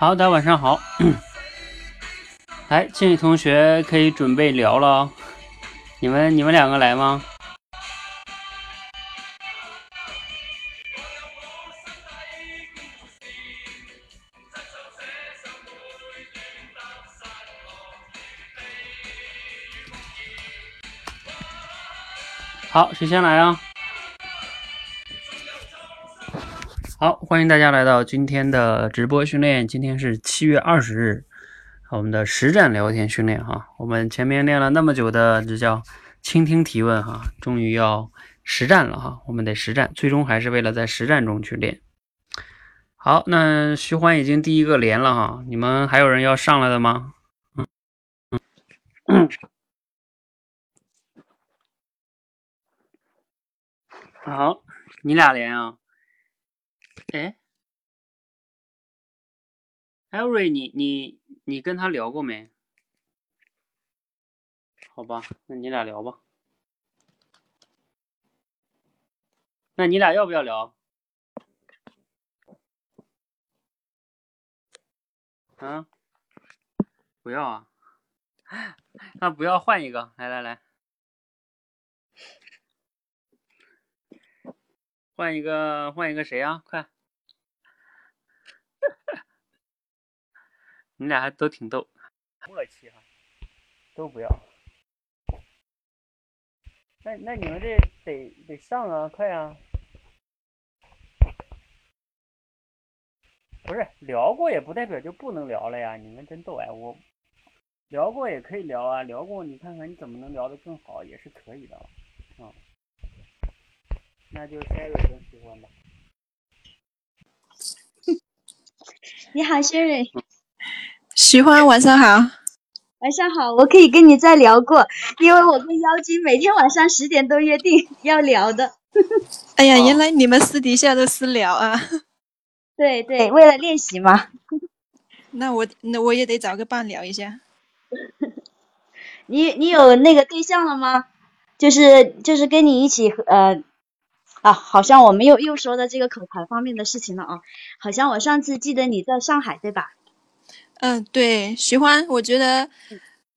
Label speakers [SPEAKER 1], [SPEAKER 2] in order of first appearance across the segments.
[SPEAKER 1] 好，大家晚上好。来，静宇同学可以准备聊了。你们你们两个来吗？好，谁先来啊？好，欢迎大家来到今天的直播训练。今天是七月二十日，我们的实战聊天训练哈。我们前面练了那么久的，这叫倾听提问哈，终于要实战了哈。我们得实战，最终还是为了在实战中去练。好，那徐欢已经第一个连了哈，你们还有人要上来的吗？嗯嗯。好，你俩连啊。哎，艾瑞，你你你跟他聊过没？好吧，那你俩聊吧。那你俩要不要聊？啊？不要啊？那不要换一个，来来来，换一个换一个谁呀？快！你俩还都挺逗，默契哈，都不要。那那你们这得得上啊，快啊！不是聊过也不代表就不能聊了呀，你们真逗哎！我聊过也可以聊啊，聊过你看看你怎么能聊得更好也是可以的啊。那就下一个先喜欢吧。
[SPEAKER 2] 你好，薛蕊。
[SPEAKER 3] 喜欢，晚上好。
[SPEAKER 2] 晚上好，我可以跟你再聊过，因为我跟妖精每天晚上十点都约定要聊的。
[SPEAKER 3] 哎呀，原来你们私底下都私聊啊？
[SPEAKER 2] 对对，为了练习嘛。
[SPEAKER 3] 那我那我也得找个伴聊一下。
[SPEAKER 2] 你你有那个对象了吗？就是就是跟你一起呃。啊，好像我们又又说到这个口才方面的事情了啊。好像我上次记得你在上海，对吧？
[SPEAKER 3] 嗯，对。徐欢，我觉得，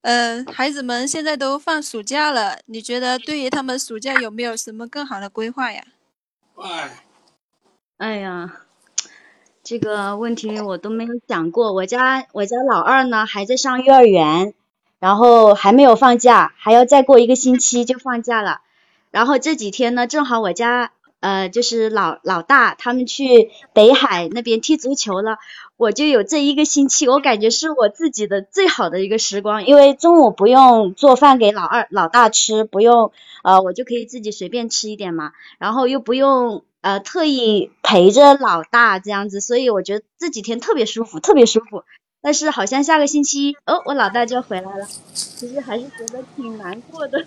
[SPEAKER 3] 呃，孩子们现在都放暑假了，你觉得对于他们暑假有没有什么更好的规划呀？
[SPEAKER 2] 哎，哎呀，这个问题我都没有想过。我家我家老二呢还在上幼儿园，然后还没有放假，还要再过一个星期就放假了。然后这几天呢，正好我家呃就是老老大他们去北海那边踢足球了，我就有这一个星期，我感觉是我自己的最好的一个时光，因为中午不用做饭给老二老大吃，不用呃我就可以自己随便吃一点嘛，然后又不用呃特意陪着老大这样子，所以我觉得这几天特别舒服，特别舒服。但是好像下个星期哦，我老大就回来了，其实还是觉得挺难过的。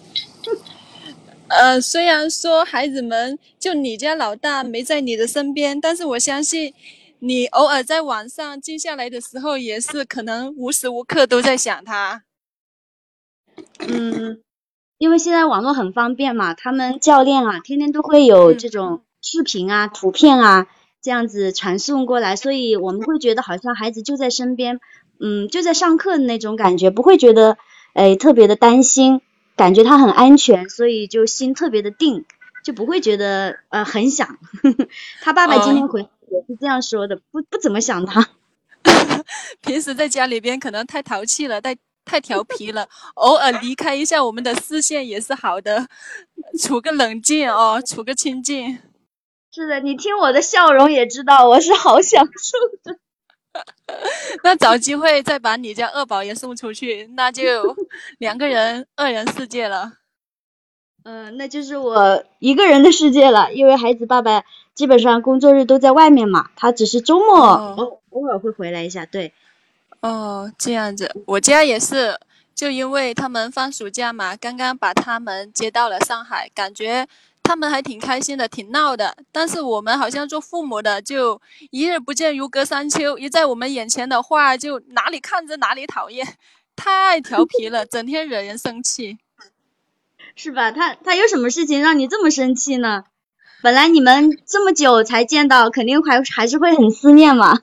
[SPEAKER 3] 呃，虽然说孩子们就你家老大没在你的身边，但是我相信你偶尔在网上静下来的时候，也是可能无时无刻都在想他。
[SPEAKER 2] 嗯，因为现在网络很方便嘛，他们教练啊，天天都会有这种视频啊、图片啊这样子传送过来，所以我们会觉得好像孩子就在身边，嗯，就在上课的那种感觉，不会觉得哎特别的担心。感觉他很安全，所以就心特别的定，就不会觉得呃很想。他爸爸今天回也是这样说的，不不怎么想他。
[SPEAKER 3] 平时在家里边可能太淘气了，太太调皮了，偶尔离开一下我们的视线也是好的，处个冷静哦，处个清静。
[SPEAKER 2] 是的，你听我的笑容也知道我是好享受的。
[SPEAKER 3] 那找机会再把你家二宝也送出去，那就两个人二人世界了。
[SPEAKER 2] 嗯，那就是我一个人的世界了，因为孩子爸爸基本上工作日都在外面嘛，他只是周末偶偶尔会回来一下。对，
[SPEAKER 3] 哦，这样子，我家也是，就因为他们放暑假嘛，刚刚把他们接到了上海，感觉。他们还挺开心的，挺闹的。但是我们好像做父母的，就一日不见如隔三秋，一在我们眼前的话，就哪里看着哪里讨厌，太调皮了，整天惹人生气，
[SPEAKER 2] 是吧？他他有什么事情让你这么生气呢？本来你们这么久才见到，肯定还还是会很思念嘛。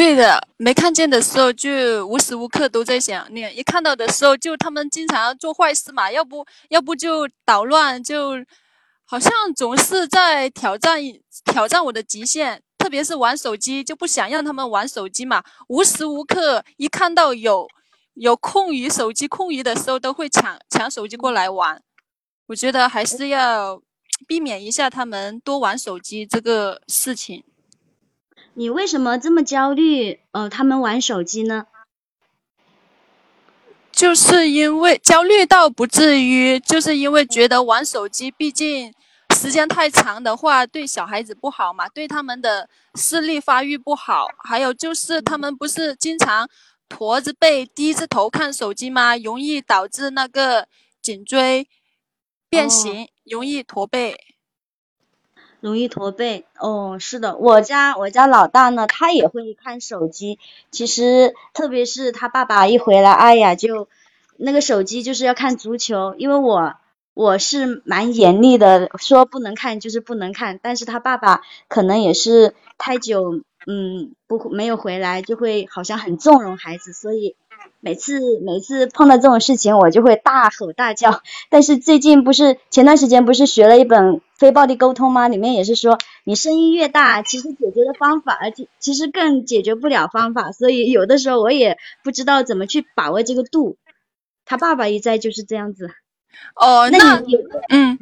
[SPEAKER 3] 对的，没看见的时候就无时无刻都在想念，一看到的时候就他们经常做坏事嘛，要不要不就捣乱，就好像总是在挑战挑战我的极限，特别是玩手机，就不想让他们玩手机嘛，无时无刻一看到有有空余手机空余的时候，都会抢抢手机过来玩。我觉得还是要避免一下他们多玩手机这个事情。
[SPEAKER 2] 你为什么这么焦虑？呃，他们玩手机呢？
[SPEAKER 3] 就是因为焦虑倒不至于，就是因为觉得玩手机，毕竟时间太长的话，对小孩子不好嘛，对他们的视力发育不好。还有就是他们不是经常驼着背、低着头看手机吗？容易导致那个颈椎变形，容易驼背。
[SPEAKER 2] 容易驼背哦，是的，我家我家老大呢，他也会看手机。其实特别是他爸爸一回来，哎呀，就那个手机就是要看足球。因为我我是蛮严厉的，说不能看就是不能看。但是他爸爸可能也是太久，嗯，不没有回来，就会好像很纵容孩子，所以。每次每次碰到这种事情，我就会大吼大叫。但是最近不是前段时间不是学了一本非暴力沟通吗？里面也是说，你声音越大，其实解决的方法，而且其实更解决不了方法。所以有的时候我也不知道怎么去把握这个度。他爸爸一在就是这样子。
[SPEAKER 3] 哦，
[SPEAKER 2] 那
[SPEAKER 3] 你嗯，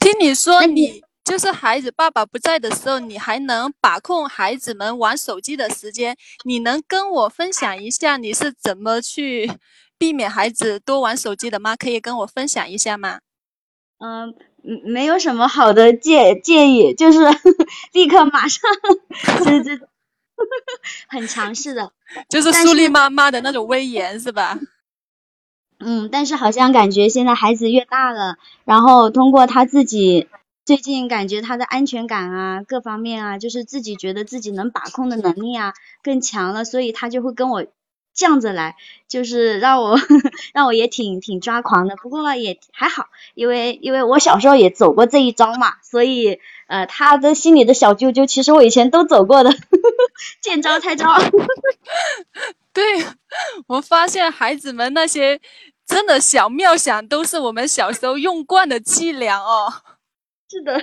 [SPEAKER 3] 听你说你。就是孩子爸爸不在的时候，你还能把控孩子们玩手机的时间。你能跟我分享一下你是怎么去避免孩子多玩手机的吗？可以跟我分享一下吗？
[SPEAKER 2] 嗯，没有什么好的建建议，就是 立刻马上，这这很强势的，
[SPEAKER 3] 就是树立妈妈的那种威严，是吧？
[SPEAKER 2] 嗯，但是好像感觉现在孩子越大了，然后通过他自己。最近感觉他的安全感啊，各方面啊，就是自己觉得自己能把控的能力啊更强了，所以他就会跟我犟着来，就是让我 让我也挺挺抓狂的。不过也还好，因为因为我小时候也走过这一招嘛，所以呃他的心里的小啾啾，其实我以前都走过的，见招拆招。
[SPEAKER 3] 对，我发现孩子们那些真的小妙想，都是我们小时候用惯的伎俩哦。
[SPEAKER 2] 是的，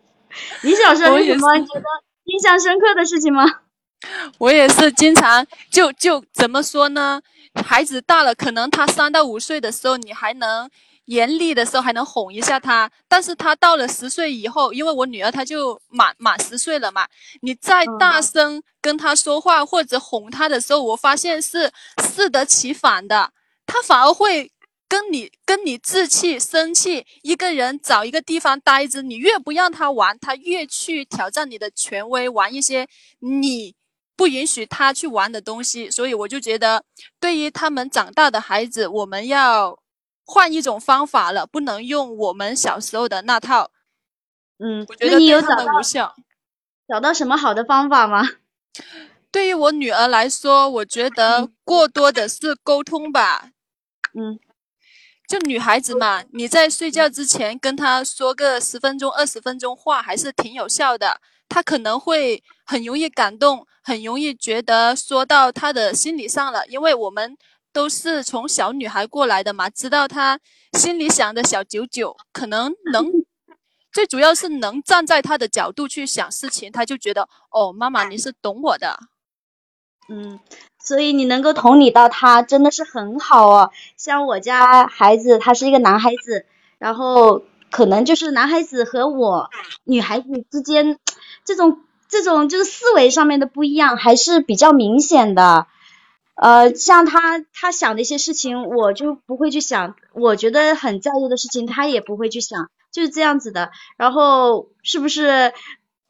[SPEAKER 2] 你小时候有什么觉得印象深刻的事情吗？
[SPEAKER 3] 我也是经常就就怎么说呢？孩子大了，可能他三到五岁的时候，你还能严厉的时候还能哄一下他，但是他到了十岁以后，因为我女儿她就满满十岁了嘛，你再大声跟他说话或者哄他的时候，我发现是适得其反的，他反而会。跟你跟你置气生气，一个人找一个地方待着，你越不让他玩，他越去挑战你的权威，玩一些你不允许他去玩的东西。所以我就觉得，对于他们长大的孩子，我们要换一种方法了，不能用我们小时候的那套。
[SPEAKER 2] 嗯，
[SPEAKER 3] 我觉得
[SPEAKER 2] 对
[SPEAKER 3] 他们无效。
[SPEAKER 2] 找到什么好的方法吗？
[SPEAKER 3] 对于我女儿来说，我觉得过多的是沟通吧。
[SPEAKER 2] 嗯。
[SPEAKER 3] 就女孩子嘛，你在睡觉之前跟她说个十分钟、二十分钟话，还是挺有效的。她可能会很容易感动，很容易觉得说到她的心理上了。因为我们都是从小女孩过来的嘛，知道她心里想的小九九，可能能 最主要是能站在她的角度去想事情，她就觉得哦，妈妈你是懂我的。
[SPEAKER 2] 嗯。所以你能够同理到他真的是很好哦。像我家孩子，他是一个男孩子，然后可能就是男孩子和我女孩子之间这种这种就是思维上面的不一样还是比较明显的。呃，像他他想的一些事情，我就不会去想，我觉得很在意的事情，他也不会去想，就是这样子的。然后是不是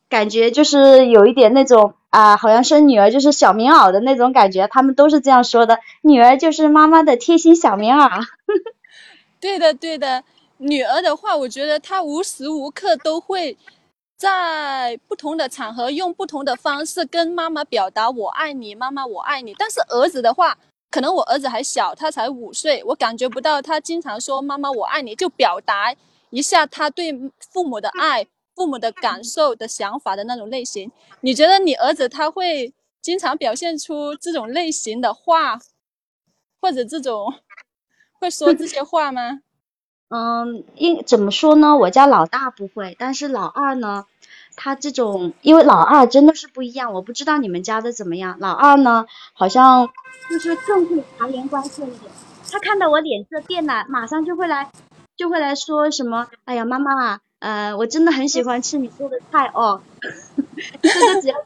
[SPEAKER 2] 感觉就是有一点那种？啊，好像生女儿就是小棉袄的那种感觉，他们都是这样说的。女儿就是妈妈的贴心小棉袄。
[SPEAKER 3] 对的，对的。女儿的话，我觉得她无时无刻都会在不同的场合用不同的方式跟妈妈表达“我爱你，妈妈我爱你”。但是儿子的话，可能我儿子还小，他才五岁，我感觉不到他经常说“妈妈我爱你”，就表达一下他对父母的爱。父母的感受的想法的那种类型，你觉得你儿子他会经常表现出这种类型的话，或者这种会说这些话吗？
[SPEAKER 2] 嗯，应怎么说呢？我家老大不会，但是老二呢，他这种，因为老二真的是不一样，我不知道你们家的怎么样。老二呢，好像就是更会察言观色一点。他看到我脸色变了，马上就会来，就会来说什么，哎呀，妈妈，呃，我真的很喜欢吃你做的菜哦。这个只要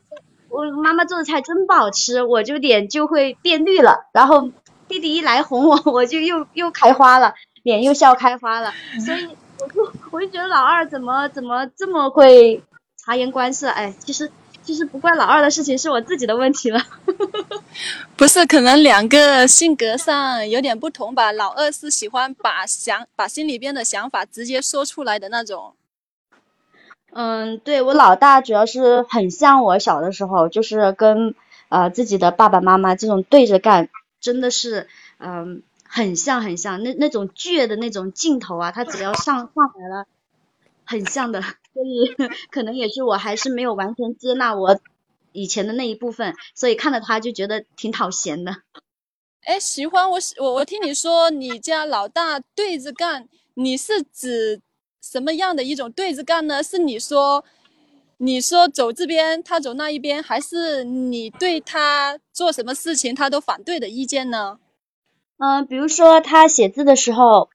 [SPEAKER 2] 我妈妈做的菜真不好吃，我就脸就会变绿了。然后弟弟一来哄我，我就又又开花了。脸又笑开花了，所以我就我就觉得老二怎么怎么这么会察言观色？哎，其实其实不怪老二的事情，是我自己的问题了。
[SPEAKER 3] 不是，可能两个性格上有点不同吧。老二是喜欢把想把心里边的想法直接说出来的那种。
[SPEAKER 2] 嗯，对我老大主要是很像我小的时候，就是跟呃自己的爸爸妈妈这种对着干，真的是嗯。很像很像，那那种倔的那种劲头啊，他只要上上来了，很像的，所以可能也是我还是没有完全接纳我以前的那一部分，所以看到他就觉得挺讨嫌的。
[SPEAKER 3] 哎，喜欢我喜我我听你说你家老大对着干，你是指什么样的一种对着干呢？是你说你说走这边，他走那一边，还是你对他做什么事情他都反对的意见呢？
[SPEAKER 2] 嗯，比如说他写字的时候，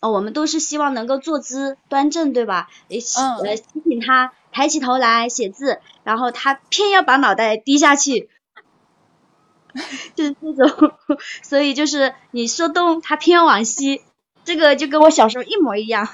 [SPEAKER 2] 呃，我们都是希望能够坐姿端正，对吧？嗯。呃，提醒他抬起头来写字，然后他偏要把脑袋低下去，就是这种。所以就是你说东，他偏要往西，这个就跟我小时候一模一样。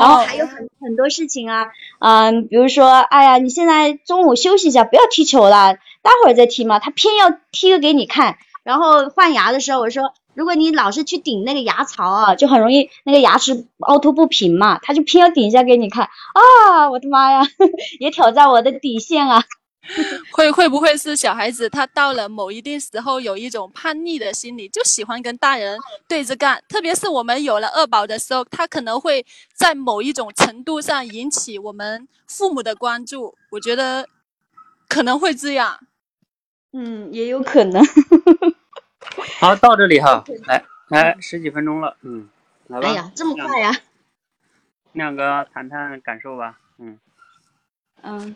[SPEAKER 2] 然后还有很很多事情啊，嗯，比如说，哎呀，你现在中午休息一下，不要踢球了，待会儿再踢嘛。他偏要踢个给你看。然后换牙的时候，我说，如果你老是去顶那个牙槽啊，就很容易那个牙齿凹凸不平嘛，他就偏要顶一下给你看啊！我的妈呀，也挑战我的底线啊！
[SPEAKER 3] 会会不会是小孩子他到了某一定时候有一种叛逆的心理，就喜欢跟大人对着干？特别是我们有了二宝的时候，他可能会在某一种程度上引起我们父母的关注。我觉得可能会这样。
[SPEAKER 2] 嗯，也有可能。
[SPEAKER 1] 好，到这里哈，来来十几分钟了，嗯，来吧。
[SPEAKER 2] 哎呀，这么快呀！
[SPEAKER 1] 亮哥谈谈感受吧，
[SPEAKER 2] 嗯。嗯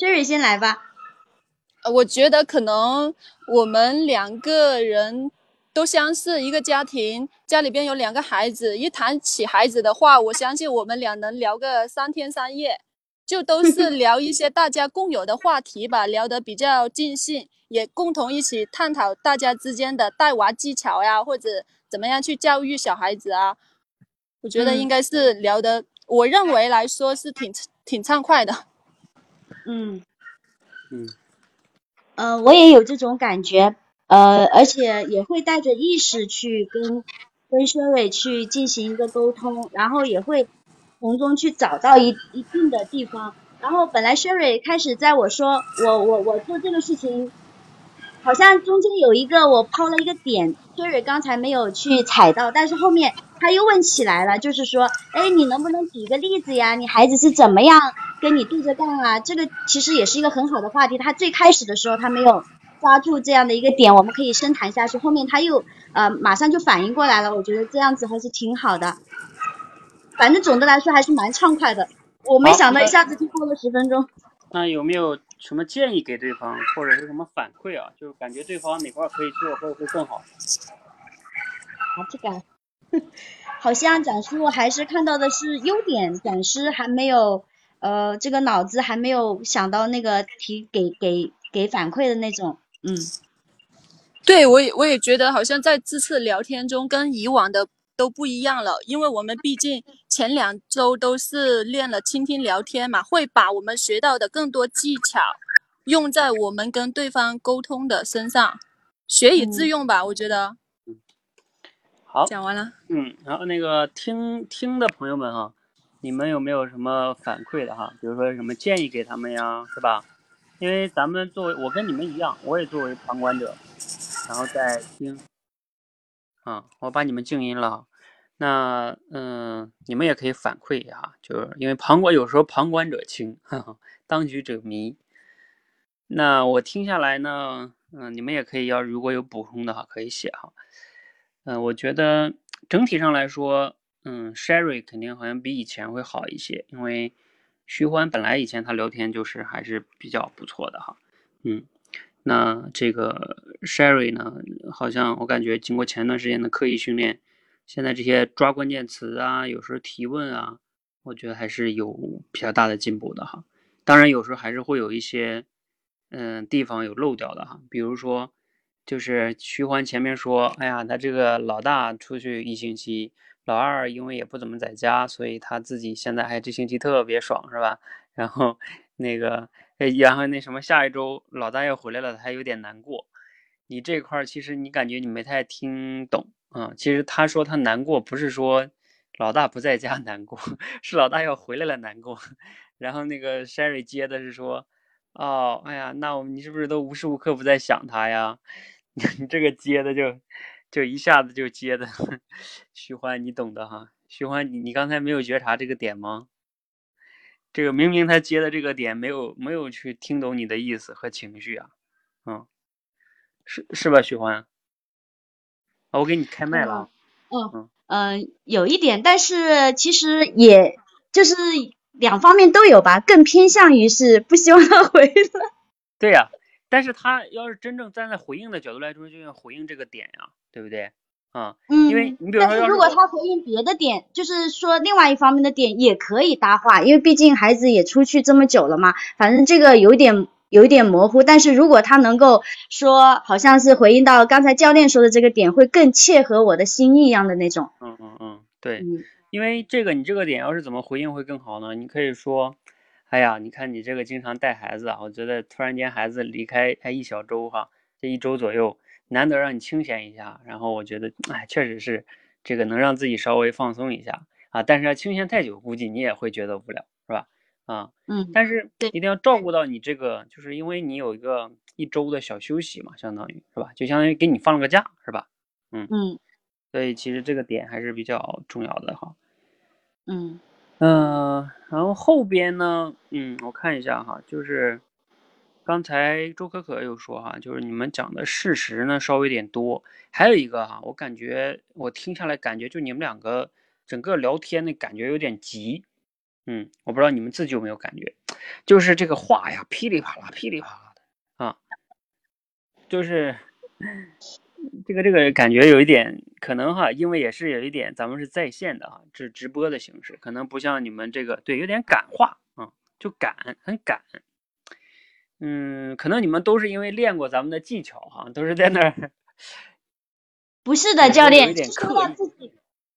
[SPEAKER 2] ，Jerry 先来吧。
[SPEAKER 3] 呃，我觉得可能我们两个人都相似一个家庭，家里边有两个孩子，一谈起孩子的话，我相信我们俩能聊个三天三夜，就都是聊一些大家共有的话题吧，聊得比较尽兴。也共同一起探讨大家之间的带娃技巧呀，或者怎么样去教育小孩子啊？我觉得应该是聊的，我认为来说是挺挺畅快的。
[SPEAKER 2] 嗯
[SPEAKER 1] 嗯，
[SPEAKER 2] 呃，我也有这种感觉，呃，而且也会带着意识去跟跟薛伟去进行一个沟通，然后也会从中去找到一一定的地方。然后本来薛瑞开始在我说我我我做这个事情。好像中间有一个我抛了一个点，Jerry 刚才没有去踩到，但是后面他又问起来了，就是说，哎，你能不能举个例子呀？你孩子是怎么样跟你对着干啊？这个其实也是一个很好的话题。他最开始的时候他没有抓住这样的一个点，我们可以深谈下去。后面他又呃马上就反应过来了，我觉得这样子还是挺好的。反正总的来说还是蛮畅快的，我没想到一下子就过了十分钟。
[SPEAKER 1] 那有没有？什么建议给对方，或者是什么反馈啊？就感觉对方哪块可以做，会会更好。
[SPEAKER 2] 啊，这个 好像展叔还是看到的是优点，展示还没有呃，这个脑子还没有想到那个提给给给反馈的那种，嗯。
[SPEAKER 3] 对，我也我也觉得好像在这次聊天中跟以往的。都不一样了，因为我们毕竟前两周都是练了倾听聊天嘛，会把我们学到的更多技巧用在我们跟对方沟通的身上，学以致用吧。我觉得，
[SPEAKER 1] 嗯，好，
[SPEAKER 3] 讲完了。
[SPEAKER 1] 嗯，然后那个听听的朋友们哈，你们有没有什么反馈的哈？比如说什么建议给他们呀，是吧？因为咱们作为我跟你们一样，我也作为旁观者，然后再听。啊，我把你们静音了。那嗯，你们也可以反馈一下，就是因为旁观有时候旁观者清，当局者迷。那我听下来呢，嗯，你们也可以要如果有补充的话可以写哈。嗯，我觉得整体上来说，嗯，Sherry 肯定好像比以前会好一些，因为徐欢本来以前他聊天就是还是比较不错的哈。嗯，那这个 Sherry 呢，好像我感觉经过前段时间的刻意训练，现在这些抓关键词啊，有时候提问啊，我觉得还是有比较大的进步的哈。当然，有时候还是会有一些嗯地方有漏掉的哈，比如说。就是徐欢前面说，哎呀，他这个老大出去一星期，老二因为也不怎么在家，所以他自己现在还这星期特别爽，是吧？然后那个，然后那什么，下一周老大要回来了，他有点难过。你这块儿其实你感觉你没太听懂啊。其实他说他难过，不是说老大不在家难过，是老大要回来了难过。然后那个 Sherry 接的是说，哦，哎呀，那我你是不是都无时无刻不在想他呀？你这个接的就就一下子就接的，徐欢你懂的哈。徐欢，你你刚才没有觉察这个点吗？这个明明他接的这个点没有没有去听懂你的意思和情绪啊，嗯，是是吧，徐欢？啊，我给你开麦了。
[SPEAKER 2] 嗯嗯，有一点，但是其实也就是两方面都有吧，更偏向于是不希望他回来。
[SPEAKER 1] 对呀。但是他要是真正站在回应的角度来说，就要回应这个点呀，对不对？啊，
[SPEAKER 2] 嗯，
[SPEAKER 1] 因为你比如说，
[SPEAKER 2] 如果他回应别的点，就是说另外一方面的点也可以搭话，因为毕竟孩子也出去这么久了嘛，反正这个有点有一点模糊。但是如果他能够说，好像是回应到刚才教练说的这个点，会更切合我的心意一样的那种。
[SPEAKER 1] 嗯嗯嗯，对，因为这个你这个点要是怎么回应会更好呢？你可以说。哎呀，你看你这个经常带孩子啊，我觉得突然间孩子离开哎一小周哈，这一周左右，难得让你清闲一下，然后我觉得哎确实是这个能让自己稍微放松一下啊，但是要清闲太久，估计你也会觉得无聊，是吧？啊，
[SPEAKER 2] 嗯，
[SPEAKER 1] 但是一定要照顾到你这个，就是因为你有一个一周的小休息嘛，相当于是吧？就相当于给你放了个假，是吧？嗯
[SPEAKER 2] 嗯，
[SPEAKER 1] 所以其实这个点还是比较重要的哈。
[SPEAKER 2] 嗯。
[SPEAKER 1] 嗯，然后后边呢，嗯，我看一下哈，就是刚才周可可有说哈，就是你们讲的事实呢稍微有点多，还有一个哈，我感觉我听下来感觉就你们两个整个聊天的感觉有点急，嗯，我不知道你们自己有没有感觉，就是这个话呀噼里啪啦噼里啪啦的啊，就是。这个这个感觉有一点可能哈，因为也是有一点，咱们是在线的啊，是直播的形式，可能不像你们这个，对，有点感化啊，就感很感，嗯，可能你们都是因为练过咱们的技巧哈，都是在那儿。
[SPEAKER 2] 不是的，教练，说到自己，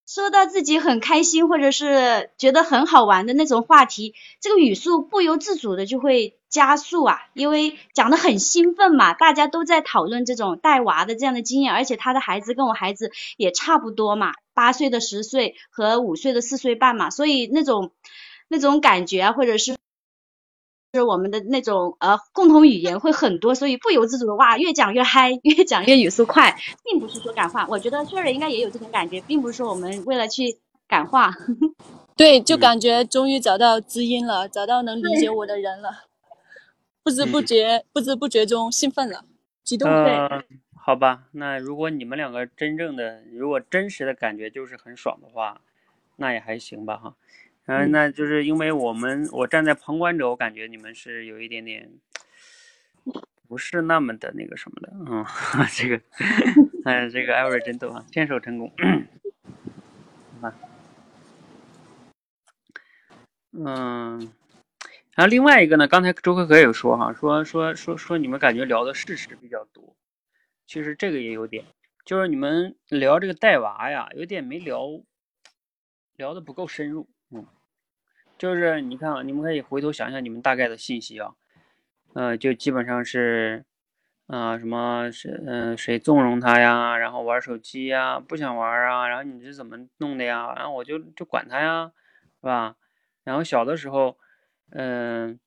[SPEAKER 2] 说到自己很开心或者是觉得很好玩的那种话题，这个语速不由自主的就会。加速啊，因为讲的很兴奋嘛，大家都在讨论这种带娃的这样的经验，而且他的孩子跟我孩子也差不多嘛，八岁的十岁和五岁的四岁半嘛，所以那种那种感觉啊，或者是是我们的那种呃共同语言会很多，所以不由自主的哇，越讲越嗨，越讲越语速快，并不是说感化，我觉得 Sherry 应该也有这种感觉，并不是说我们为了去感化，
[SPEAKER 3] 对，就感觉终于找到知音了，找到能理解我的人了。不知不觉，不知不觉中兴奋了，激动。
[SPEAKER 1] 嗯，好吧，那如果你们两个真正的，如果真实的感觉就是很爽的话，那也还行吧，哈。嗯，那就是因为我们，我站在旁观者，我感觉你们是有一点点，不是那么的那个什么的，嗯，这个，哎，这个艾瑞真逗啊，牵手成功，好吧，嗯。然后另外一个呢，刚才周可可有说哈，说说说说你们感觉聊的事实比较多，其实这个也有点，就是你们聊这个带娃呀，有点没聊，聊的不够深入，嗯，就是你看啊，你们可以回头想想你们大概的信息啊，呃，就基本上是，啊什么是嗯谁纵容他呀，然后玩手机呀，不想玩啊，然后你是怎么弄的呀，然后我就就管他呀，是吧？然后小的时候。嗯，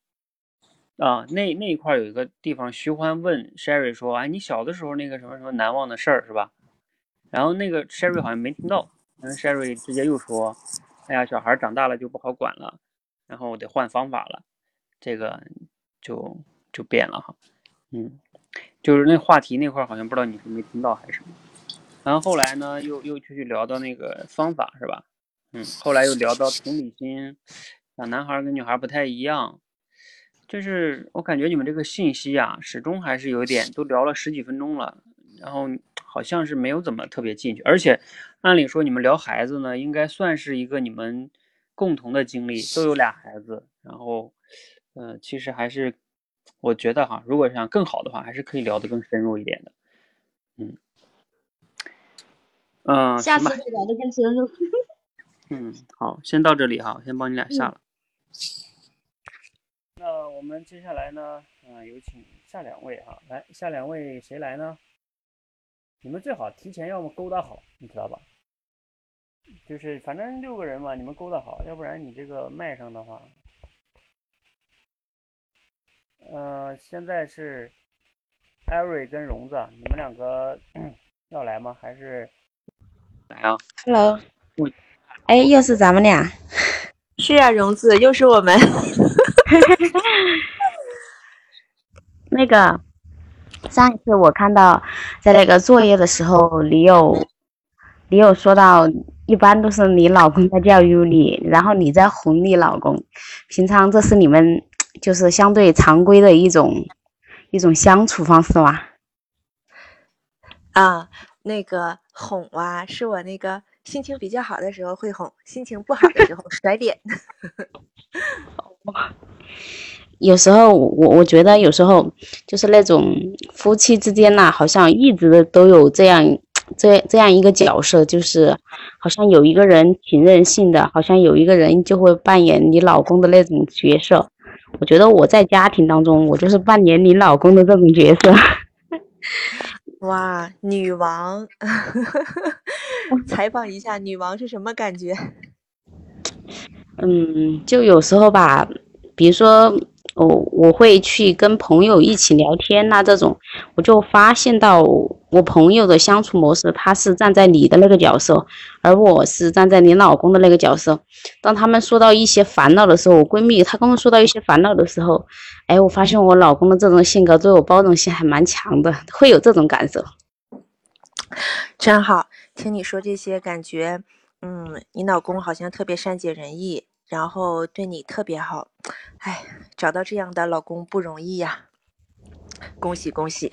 [SPEAKER 1] 啊，那那一块有一个地方，徐欢问 Sherry 说：“哎，你小的时候那个什么什么难忘的事儿是吧？”然后那个 Sherry 好像没听到，然后 Sherry 直接又说：“哎呀，小孩长大了就不好管了，然后得换方法了，这个就就变了哈。”嗯，就是那话题那块儿好像不知道你是没听到还是什么。然后后来呢，又又继续聊到那个方法是吧？嗯，后来又聊到同理心，小，男孩跟女孩不太一样，就是我感觉你们这个信息啊，始终还是有点，都聊了十几分钟了，然后好像是没有怎么特别进去，而且按理说你们聊孩子呢，应该算是一个你们共同的经历，都有俩孩子，然后，嗯，其实还是我觉得哈，如果想更好的话，还是可以聊得更深入一点的，嗯。嗯，
[SPEAKER 2] 下次再聊得更深入。
[SPEAKER 1] 嗯，好，先到这里哈，先帮你俩下了。那我们接下来呢，嗯，有请下两位哈，来，下两位谁来呢？你们最好提前要么勾搭好，你知道吧？就是反正六个人嘛，你们勾搭好，要不然你这个麦上的话，呃，现在是艾瑞跟荣子，你们两个 要来吗？还是？来啊
[SPEAKER 4] ！Hello，哎，又是咱们俩。
[SPEAKER 5] 是啊，荣子，又是我们。
[SPEAKER 4] 那个，上一次我看到在那个作业的时候，你有你有说到，一般都是你老公在教育你，然后你在哄你老公。平常这是你们就是相对常规的一种一种相处方式吗？
[SPEAKER 5] 啊。那个哄啊，是我那个心情比较好的时候会哄，心情不好的时候 甩脸。
[SPEAKER 4] 有时候我我觉得有时候就是那种夫妻之间呐，好像一直都有这样这这样一个角色，就是好像有一个人挺任性的，好像有一个人就会扮演你老公的那种角色。我觉得我在家庭当中，我就是扮演你老公的这种角色。
[SPEAKER 5] 哇，女王，采访一下，女王是什么感觉？
[SPEAKER 4] 嗯，就有时候吧，比如说我我会去跟朋友一起聊天呐，这种我就发现到我朋友的相处模式，他是站在你的那个角色，而我是站在你老公的那个角色。当他们说到一些烦恼的时候，我闺蜜她刚刚说到一些烦恼的时候。哎，我发现我老公的这种性格对我包容性还蛮强的，会有这种感受。
[SPEAKER 5] 真好，听你说这些，感觉，嗯，你老公好像特别善解人意，然后对你特别好。哎，找到这样的老公不容易呀，恭喜恭喜。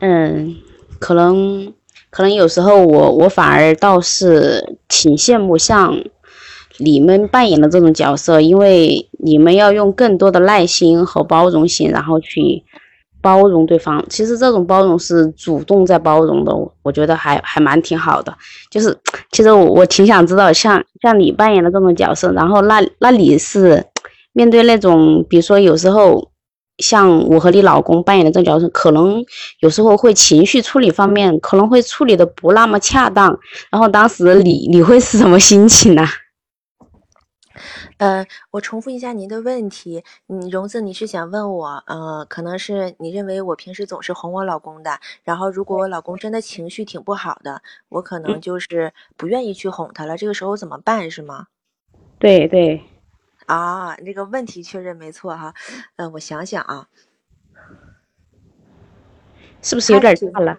[SPEAKER 4] 嗯，可能可能有时候我我反而倒是挺羡慕像。你们扮演的这种角色，因为你们要用更多的耐心和包容性，然后去包容对方。其实这种包容是主动在包容的，我觉得还还蛮挺好的。就是，其实我我挺想知道，像像你扮演的这种角色，然后那那你是面对那种，比如说有时候像我和你老公扮演的这种角色，可能有时候会情绪处理方面可能会处理的不那么恰当，然后当时你你会是什么心情呢？
[SPEAKER 5] 呃，我重复一下您的问题，你荣子，你是想问我，呃，可能是你认为我平时总是哄我老公的，然后如果我老公真的情绪挺不好的，我可能就是不愿意去哄他了，这个时候怎么办是吗？
[SPEAKER 4] 对对，
[SPEAKER 5] 啊，这个问题确认没错哈，呃，我想想啊，
[SPEAKER 4] 是不是有点大了？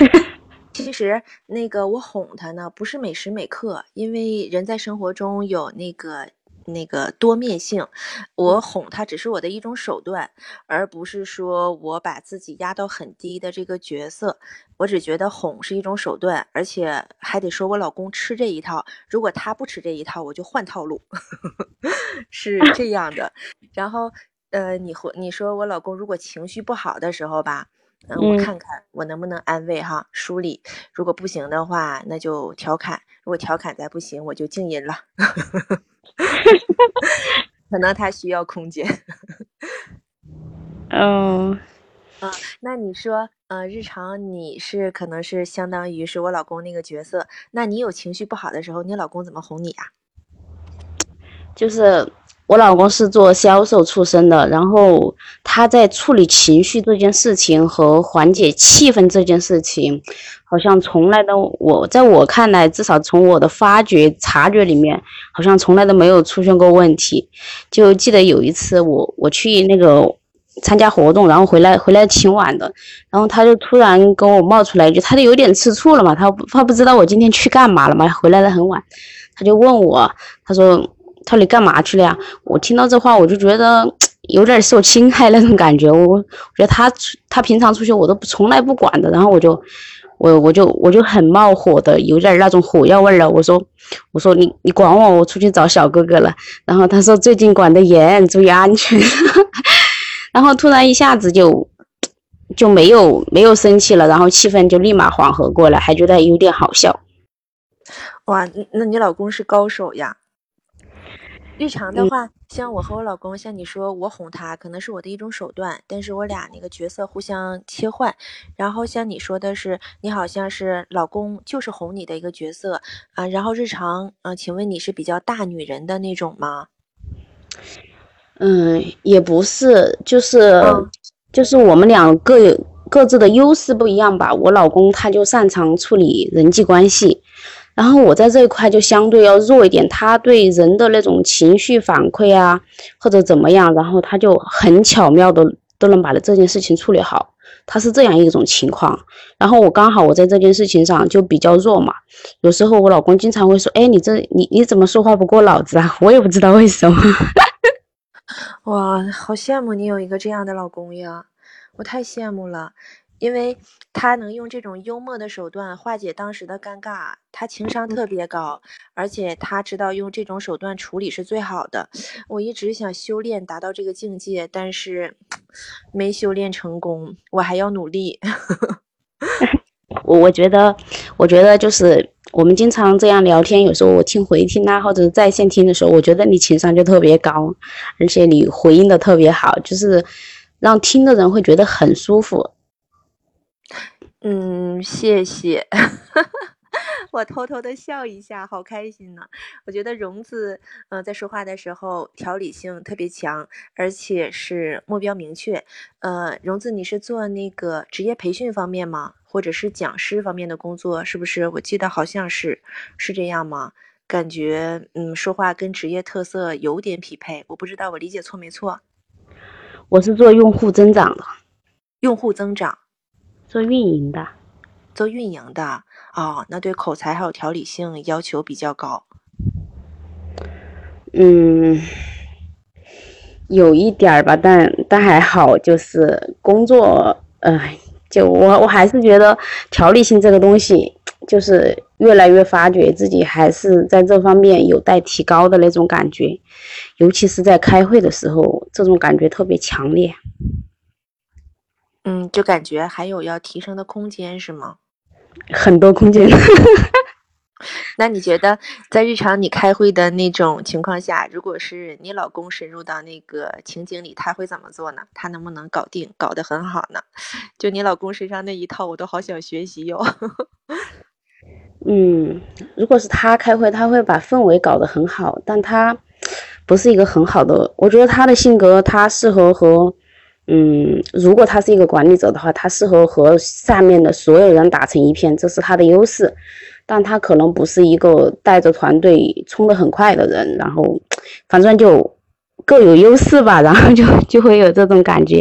[SPEAKER 5] 其实那个我哄他呢，不是每时每刻，因为人在生活中有那个。那个多面性，我哄他只是我的一种手段，而不是说我把自己压到很低的这个角色。我只觉得哄是一种手段，而且还得说我老公吃这一套。如果他不吃这一套，我就换套路，是这样的。然后，呃，你或你说我老公如果情绪不好的时候吧，嗯，我看看我能不能安慰哈，梳理。如果不行的话，那就调侃。如果调侃再不行，我就静音了。可能他需要空间。
[SPEAKER 4] 嗯，
[SPEAKER 5] 啊，那你说，呃，日常你是可能是相当于是我老公那个角色，那你有情绪不好的时候，你老公怎么哄你啊？
[SPEAKER 4] 就是。我老公是做销售出身的，然后他在处理情绪这件事情和缓解气氛这件事情，好像从来都我在我看来，至少从我的发觉察觉里面，好像从来都没有出现过问题。就记得有一次我我去那个参加活动，然后回来回来挺晚的，然后他就突然跟我冒出来一句，他就有点吃醋了嘛，他他不知道我今天去干嘛了嘛，回来的很晚，他就问我，他说他说你干嘛去了呀？我听到这话我就觉得 有点受侵害那种感觉，我我觉得他他平常出去我都从来不管的，然后我就。我我就我就很冒火的，有点那种火药味了。我说我说你你管我，我出去找小哥哥了。然后他说最近管得严，注意安全。然后突然一下子就就没有没有生气了，然后气氛就立马缓和过来，还觉得有点好笑。
[SPEAKER 5] 哇，那你老公是高手呀。日常的话，像我和我老公，像你说我哄他，可能是我的一种手段，但是我俩那个角色互相切换。然后像你说的是，你好像是老公就是哄你的一个角色啊。然后日常，嗯，请问你是比较大女人的那种吗？
[SPEAKER 4] 嗯，也不是，就是就是我们俩各有各自的优势不一样吧。我老公他就擅长处理人际关系。然后我在这一块就相对要弱一点，他对人的那种情绪反馈啊，或者怎么样，然后他就很巧妙的都能把这件事情处理好，他是这样一种情况。然后我刚好我在这件事情上就比较弱嘛，有时候我老公经常会说：“哎，你这你你怎么说话不过脑子啊？” 我也不知道为什么。
[SPEAKER 5] 哇，好羡慕你有一个这样的老公呀，我太羡慕了。因为他能用这种幽默的手段化解当时的尴尬，他情商特别高，而且他知道用这种手段处理是最好的。我一直想修炼达到这个境界，但是没修炼成功，我还要努力。
[SPEAKER 4] 我我觉得，我觉得就是我们经常这样聊天，有时候我听回听啊，或者在线听的时候，我觉得你情商就特别高，而且你回应的特别好，就是让听的人会觉得很舒服。
[SPEAKER 5] 嗯，谢谢，我偷偷的笑一下，好开心呢。我觉得荣子，嗯，在说话的时候条理性特别强，而且是目标明确。呃，荣子，你是做那个职业培训方面吗？或者是讲师方面的工作？是不是？我记得好像是，是这样吗？感觉，嗯，说话跟职业特色有点匹配。我不知道我理解错没错。
[SPEAKER 4] 我是做用户增长的，
[SPEAKER 5] 用户增长。
[SPEAKER 4] 做运营的，
[SPEAKER 5] 做运营的哦，那对口才还有条理性要求比较高。
[SPEAKER 4] 嗯，有一点儿吧，但但还好，就是工作，哎，就我我还是觉得条理性这个东西，就是越来越发觉自己还是在这方面有待提高的那种感觉，尤其是在开会的时候，这种感觉特别强烈。
[SPEAKER 5] 嗯，就感觉还有要提升的空间，是吗？
[SPEAKER 4] 很多空间。
[SPEAKER 5] 那你觉得在日常你开会的那种情况下，如果是你老公深入到那个情景里，他会怎么做呢？他能不能搞定，搞得很好呢？就你老公身上那一套，我都好想学习哟。
[SPEAKER 4] 嗯，如果是他开会，他会把氛围搞得很好，但他不是一个很好的。我觉得他的性格，他适合和。嗯，如果他是一个管理者的话，他适合和下面的所有人打成一片，这是他的优势。但他可能不是一个带着团队冲得很快的人，然后 反正就各有优势吧，然后就 就会有这种感觉。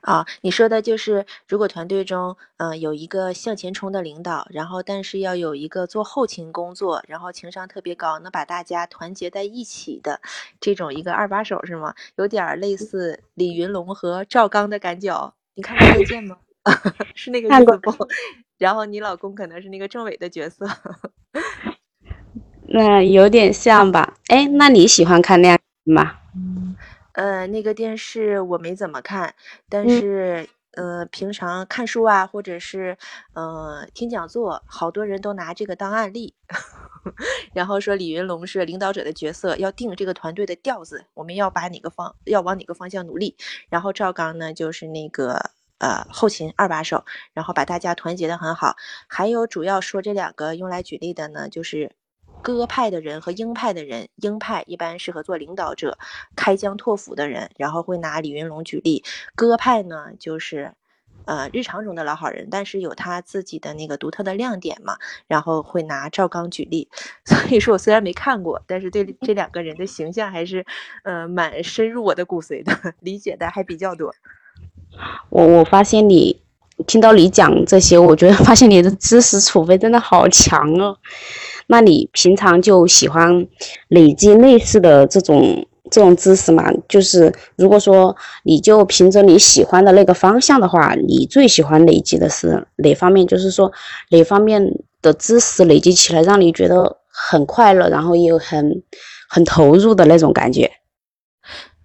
[SPEAKER 5] 啊，你说的就是，如果团队中，嗯，有一个向前冲的领导，然后但是要有一个做后勤工作，然后情商特别高，能把大家团结在一起的这种一个二把手是吗？有点类似李云龙和赵刚的感觉。你看过《再见》吗？是那个意思不？然后你老公可能是那个政委的角色。
[SPEAKER 4] 那有点像吧？哎，那你喜欢看那样吗？
[SPEAKER 5] 呃，那个电视我没怎么看，但是呃，平常看书啊，或者是呃听讲座，好多人都拿这个当案例，然后说李云龙是领导者的角色，要定这个团队的调子，我们要把哪个方要往哪个方向努力，然后赵刚呢就是那个呃后勤二把手，然后把大家团结的很好，还有主要说这两个用来举例的呢，就是。鸽派的人和鹰派的人，鹰派一般适合做领导者，开疆拓府的人，然后会拿李云龙举例。鸽派呢，就是呃日常中的老好人，但是有他自己的那个独特的亮点嘛，然后会拿赵刚举例。所以说我虽然没看过，但是对这两个人的形象还是呃蛮深入我的骨髓的，理解的还比较多。
[SPEAKER 4] 我我发现你听到你讲这些，我觉得发现你的知识储备真的好强哦。那你平常就喜欢累积类似的这种这种知识吗？就是如果说你就凭着你喜欢的那个方向的话，你最喜欢累积的是哪方面？就是说哪方面的知识累积起来让你觉得很快乐，然后又很很投入的那种感觉？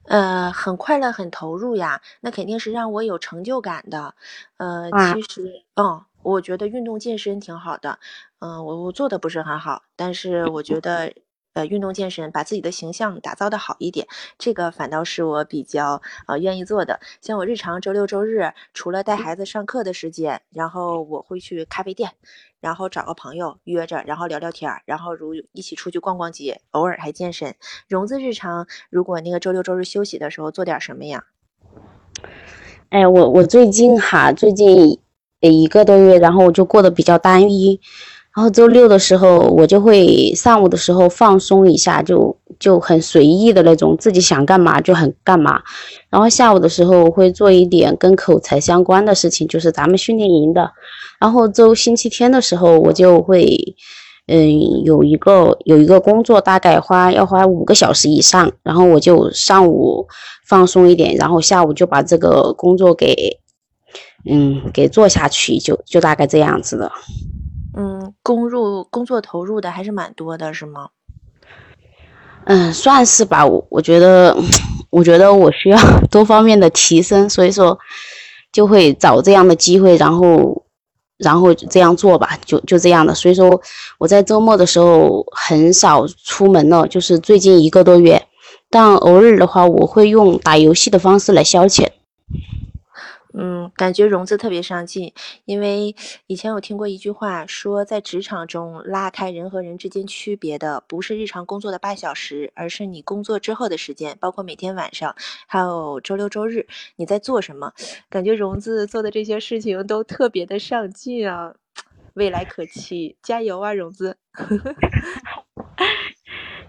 [SPEAKER 5] 呃，很快乐，很投入呀，那肯定是让我有成就感的。呃，其实，嗯，我觉得运动健身挺好的。嗯，我我做的不是很好，但是我觉得。呃，运动健身，把自己的形象打造的好一点，这个反倒是我比较呃愿意做的。像我日常周六周日，除了带孩子上课的时间，然后我会去咖啡店，然后找个朋友约着，然后聊聊天儿，然后如一起出去逛逛街，偶尔还健身。荣子日常如果那个周六周日休息的时候做点什么呀？
[SPEAKER 4] 哎，我我最近哈，最近一个多月，然后我就过得比较单一。然后周六的时候，我就会上午的时候放松一下，就就很随意的那种，自己想干嘛就很干嘛。然后下午的时候我会做一点跟口才相关的事情，就是咱们训练营的。然后周星期天的时候，我就会，嗯，有一个有一个工作，大概花要花五个小时以上。然后我就上午放松一点，然后下午就把这个工作给，嗯，给做下去，就就大概这样子的。
[SPEAKER 5] 嗯，工入工作投入的还是蛮多的，是吗？
[SPEAKER 4] 嗯，算是吧。我我觉得，我觉得我需要 多方面的提升，所以说就会找这样的机会，然后然后这样做吧，就就这样的。所以说我在周末的时候很少出门了，就是最近一个多月。但偶尔的话，我会用打游戏的方式来消遣。
[SPEAKER 5] 嗯，感觉融资特别上进，因为以前有听过一句话，说在职场中拉开人和人之间区别的，不是日常工作的八小时，而是你工作之后的时间，包括每天晚上，还有周六周日你在做什么。感觉融资做的这些事情都特别的上进啊，未来可期，加油啊，融资！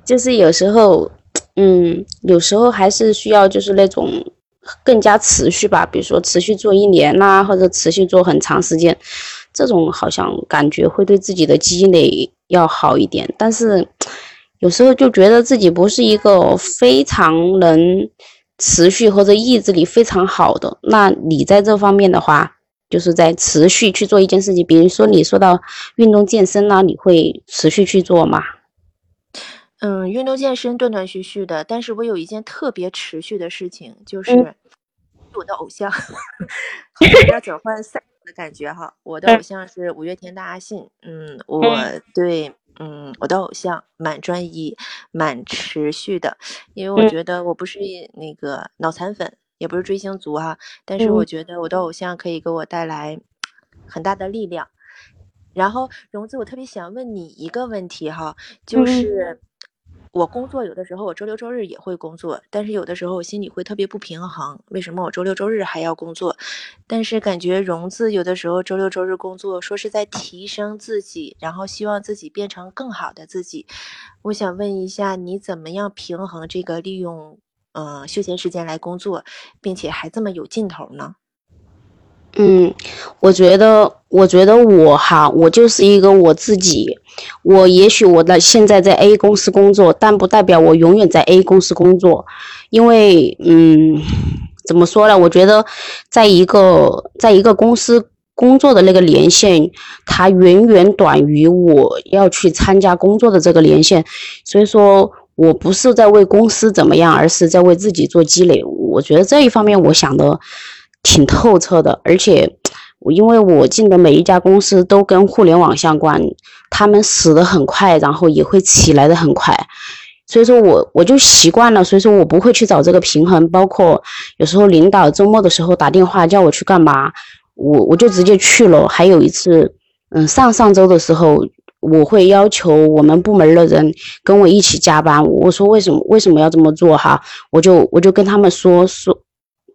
[SPEAKER 4] 就是有时候，嗯，有时候还是需要就是那种。更加持续吧，比如说持续做一年呐，或者持续做很长时间，这种好像感觉会对自己的积累要好一点。但是有时候就觉得自己不是一个非常能持续或者意志力非常好的。那你在这方面的话，就是在持续去做一件事情，比如说你说到运动健身呢，你会持续去做吗？
[SPEAKER 5] 嗯，运动健身断断续续的，但是我有一件特别持续的事情，就是我的偶像，有点转换赛的感觉哈。我的偶像是五月天的阿信，嗯，我对，嗯，我的偶像蛮专一、蛮持续的，因为我觉得我不是那个脑残粉，也不是追星族哈，但是我觉得我的偶像可以给我带来很大的力量。然后，荣子，我特别想问你一个问题哈，就是。我工作有的时候我周六周日也会工作，但是有的时候我心里会特别不平衡，为什么我周六周日还要工作？但是感觉融字有的时候周六周日工作，说是在提升自己，然后希望自己变成更好的自己。我想问一下，你怎么样平衡这个利用嗯休闲时间来工作，并且还这么有劲头呢？
[SPEAKER 4] 嗯，我觉得，我觉得我哈，我就是一个我自己。我也许我的现在在 A 公司工作，但不代表我永远在 A 公司工作。因为，嗯，怎么说呢？我觉得，在一个在一个公司工作的那个年限，它远远短于我要去参加工作的这个年限。所以说我不是在为公司怎么样，而是在为自己做积累。我觉得这一方面，我想的。挺透彻的，而且因为我进的每一家公司都跟互联网相关，他们死的很快，然后也会起来的很快，所以说我我就习惯了，所以说我不会去找这个平衡。包括有时候领导周末的时候打电话叫我去干嘛，我我就直接去了。还有一次，嗯，上上周的时候，我会要求我们部门的人跟我一起加班，我说为什么为什么要这么做哈？我就我就跟他们说说。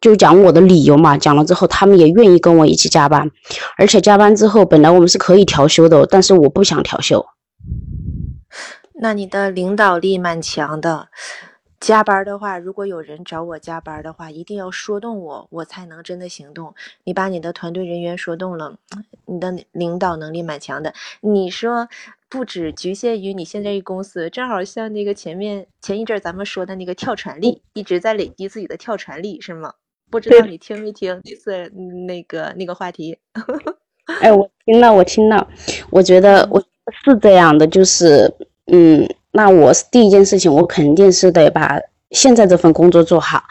[SPEAKER 4] 就讲我的理由嘛，讲了之后他们也愿意跟我一起加班，而且加班之后本来我们是可以调休的，但是我不想调休。
[SPEAKER 5] 那你的领导力蛮强的。加班的话，如果有人找我加班的话，一定要说动我，我才能真的行动。你把你的团队人员说动了，你的领导能力蛮强的。你说不止局限于你现在一公司，正好像那个前面前一阵咱们说的那个跳船力，一直在累积自己的跳船力，是吗？不知道你听没听这次那个那个话题？
[SPEAKER 4] 哎，我听了，我听了，我觉得我是这样的，就是嗯。那我第一件事情，我肯定是得把现在这份工作做好。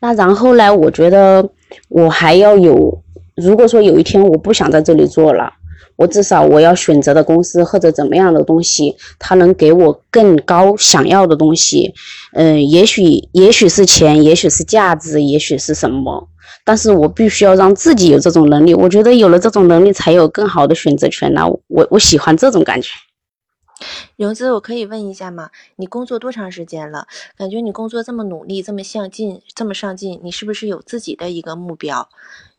[SPEAKER 4] 那然后呢，我觉得我还要有，如果说有一天我不想在这里做了，我至少我要选择的公司或者怎么样的东西，它能给我更高想要的东西。嗯，也许也许是钱，也许是价值，也许是什么，但是我必须要让自己有这种能力。我觉得有了这种能力，才有更好的选择权。那我我喜欢这种感觉。
[SPEAKER 5] 荣子，我可以问一下吗？你工作多长时间了？感觉你工作这么努力，这么向进，这么上进，你是不是有自己的一个目标？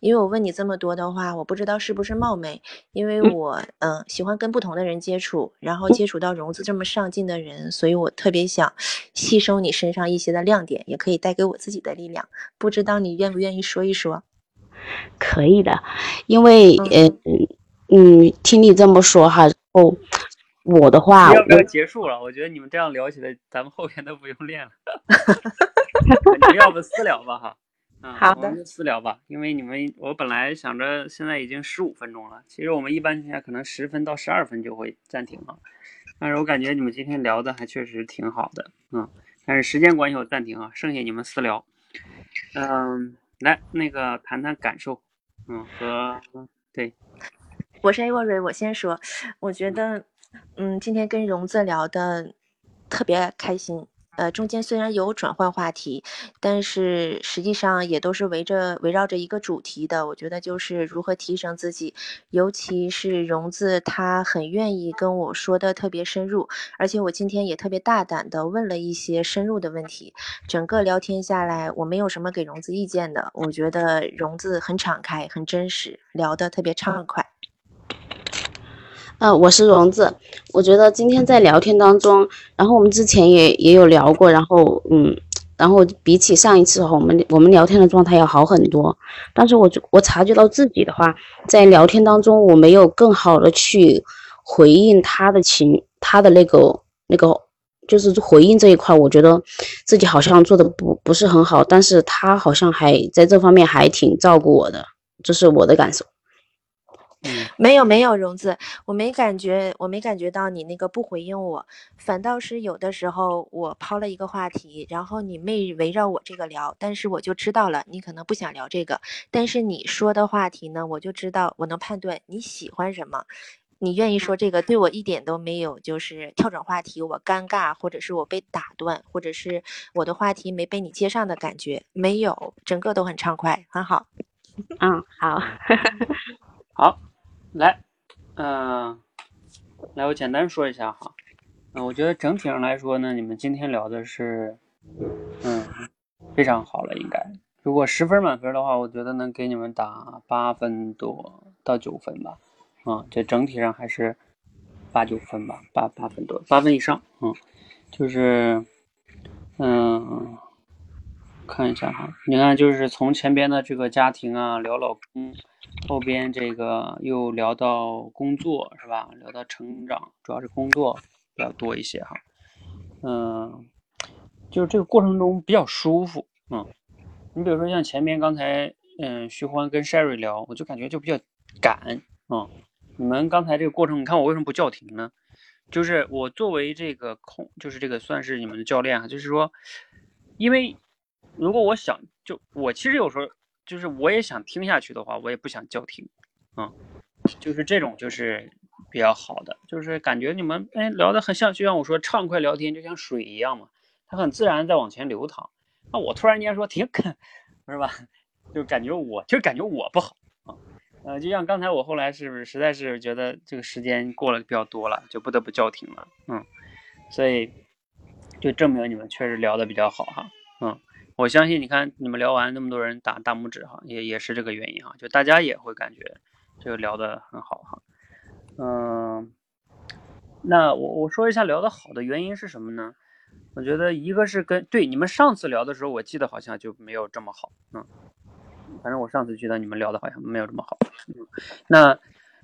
[SPEAKER 5] 因为我问你这么多的话，我不知道是不是冒昧，因为我嗯喜欢跟不同的人接触，然后接触到融资这么上进的人，所以我特别想吸收你身上一些的亮点，也可以带给我自己的力量。不知道你愿不愿意说一说？
[SPEAKER 4] 可以的，因为嗯嗯，听你这么说哈，哦。我的话，
[SPEAKER 1] 要不要结束了？我觉得你们这样聊起来，咱们后边都不用练了。你们要不私聊吧，哈。
[SPEAKER 5] 好的，
[SPEAKER 1] 私聊吧。因为你们，我本来想着现在已经十五分钟了，其实我们一般情况下可能十分到十二分就会暂停了。但是我感觉你们今天聊的还确实挺好的，嗯。但是时间关系我暂停啊，剩下你们私聊。嗯，来那个谈谈感受，嗯，和对。
[SPEAKER 5] 我是 Avery，我先说，我觉得。嗯，今天跟荣子聊的特别开心。呃，中间虽然有转换话题，但是实际上也都是围着围绕着一个主题的。我觉得就是如何提升自己，尤其是荣子，他很愿意跟我说的特别深入，而且我今天也特别大胆的问了一些深入的问题。整个聊天下来，我没有什么给荣子意见的。我觉得荣子很敞开，很真实，聊得特别畅快。
[SPEAKER 4] 呃，我是荣子，我觉得今天在聊天当中，然后我们之前也也有聊过，然后嗯，然后比起上一次我们我们聊天的状态要好很多。但是我我察觉到自己的话，在聊天当中我没有更好的去回应他的情，他的那个那个就是回应这一块，我觉得自己好像做的不不是很好，但是他好像还在这方面还挺照顾我的，这是我的感受。
[SPEAKER 5] 没有没有，荣子，我没感觉，我没感觉到你那个不回应我，反倒是有的时候我抛了一个话题，然后你没围绕我这个聊，但是我就知道了你可能不想聊这个，但是你说的话题呢，我就知道我能判断你喜欢什么，你愿意说这个，对我一点都没有就是跳转话题，我尴尬，或者是我被打断，或者是我的话题没被你接上的感觉，没有，整个都很畅快，很好。
[SPEAKER 4] 嗯，好，
[SPEAKER 1] 好。来，嗯，来，我简单说一下哈，嗯，我觉得整体上来说呢，你们今天聊的是，嗯，非常好了，应该。如果十分满分的话，我觉得能给你们打八分多到九分吧，啊，这整体上还是八九分吧，八八分多，八分以上，嗯，就是，嗯，看一下哈，你看，就是从前边的这个家庭啊，聊老公。后边这个又聊到工作是吧？聊到成长，主要是工作比较多一些哈。嗯，就是这个过程中比较舒服。嗯，你比如说像前面刚才，嗯，徐欢跟 Sherry 聊，我就感觉就比较赶。嗯，你们刚才这个过程，你看我为什么不叫停呢？就是我作为这个控，就是这个算是你们的教练哈，就是说，因为如果我想，就我其实有时候。就是我也想听下去的话，我也不想叫停，嗯，就是这种就是比较好的，就是感觉你们哎聊得很像，就像我说畅快聊天就像水一样嘛，它很自然在往前流淌。那我突然间说停，是吧？就感觉我就感觉我不好啊，呃，就像刚才我后来是不是实在是觉得这个时间过了比较多了，就不得不叫停了，嗯，所以就证明你们确实聊得比较好哈，嗯。我相信你看你们聊完那么多人打大拇指哈，也也是这个原因哈，就大家也会感觉这个聊得很好哈。嗯，那我我说一下聊得好的原因是什么呢？我觉得一个是跟对你们上次聊的时候，我记得好像就没有这么好，嗯，反正我上次觉得你们聊的好像没有这么好，嗯，那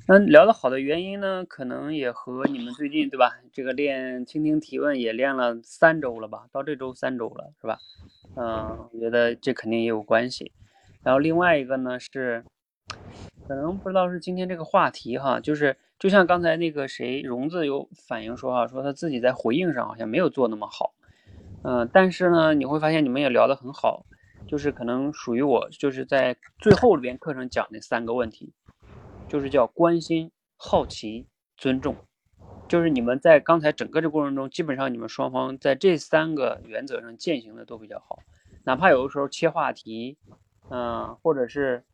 [SPEAKER 1] 那聊得好的原因呢，可能也和你们最近对吧，这个练倾听提问也练了三周了吧，到这周三周了是吧？嗯，我觉得这肯定也有关系。然后另外一个呢是，可能不知道是今天这个话题哈，就是就像刚才那个谁荣子有反映说哈，说他自己在回应上好像没有做那么好。嗯，但是呢，你会发现你们也聊得很好，就是可能属于我就是在最后里边课程讲那三个问题，就是叫关心、好奇、尊重，就是你们在刚才整个这过程中，基本上你们双方在这三个原则上践行的都比较好，哪怕有的时候切话题，嗯，或者是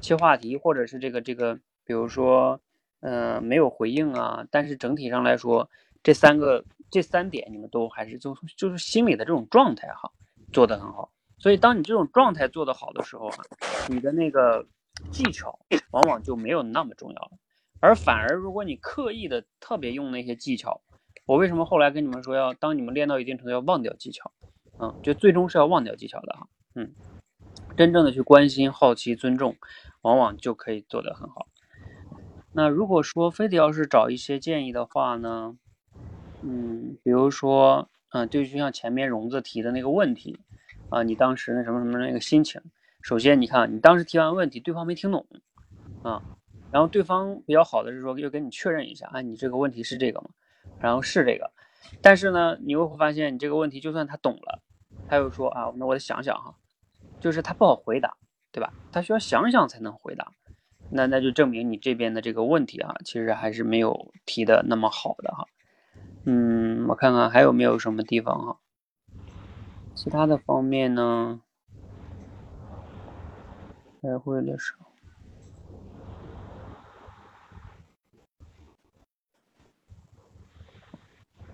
[SPEAKER 1] 切话题，或者是这个这个，比如说，嗯，没有回应啊，但是整体上来说，这三个。这三点你们都还是就就是心里的这种状态哈，做得很好。所以当你这种状态做得好的时候啊，你的那个技巧往往就没有那么重要了。而反而如果你刻意的特别用那些技巧，我为什么后来跟你们说要当你们练到一定程度要忘掉技巧，嗯，就最终是要忘掉技巧的哈，嗯，真正的去关心、好奇、尊重，往往就可以做得很好。那如果说非得要是找一些建议的话呢？嗯，比如说，嗯，就就像前面荣子提的那个问题，啊，你当时那什么什么那个心情，首先你看，你当时提完问题，对方没听懂，啊，然后对方比较好的是说，又跟你确认一下，啊，你这个问题是这个吗？然后是这个，但是呢，你又会发现，你这个问题就算他懂了，他又说啊，那我得想想哈，就是他不好回答，对吧？他需要想想才能回答，那那就证明你这边的这个问题啊，其实还是没有提的那么好的哈。嗯，我看看还有没有什么地方哈，其他的方面呢？开会的时候，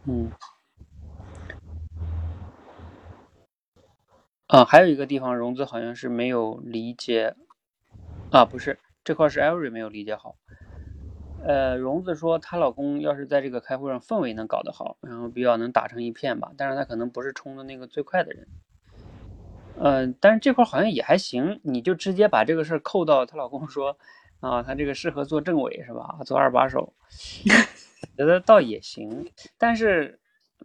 [SPEAKER 1] 嗯，啊，还有一个地方，荣子好像是没有理解，啊，不是，这块是艾瑞没有理解好。呃，荣子说她老公要是在这个开会上氛围能搞得好，然后比较能打成一片吧，但是他可能不是冲的那个最快的人。嗯，但是这块好像也还行，你就直接把这个事儿扣到她老公说，啊，他这个适合做政委是吧？做二把手，觉得倒也行。但是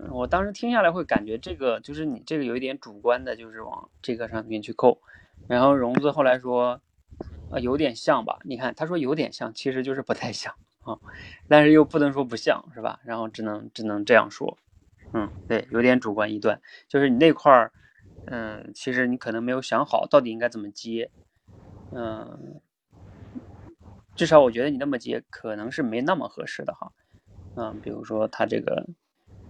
[SPEAKER 1] 我当时听下来会感觉这个就是你这个有一点主观的，就是往这个上面去扣。然后荣子后来说，啊，有点像吧？你看他说有点像，其实就是不太像。啊，但是又不能说不像是吧？然后只能只能这样说，嗯，对，有点主观臆断，就是你那块儿，嗯，其实你可能没有想好到底应该怎么接，嗯，至少我觉得你那么接可能是没那么合适的哈，嗯，比如说他这个。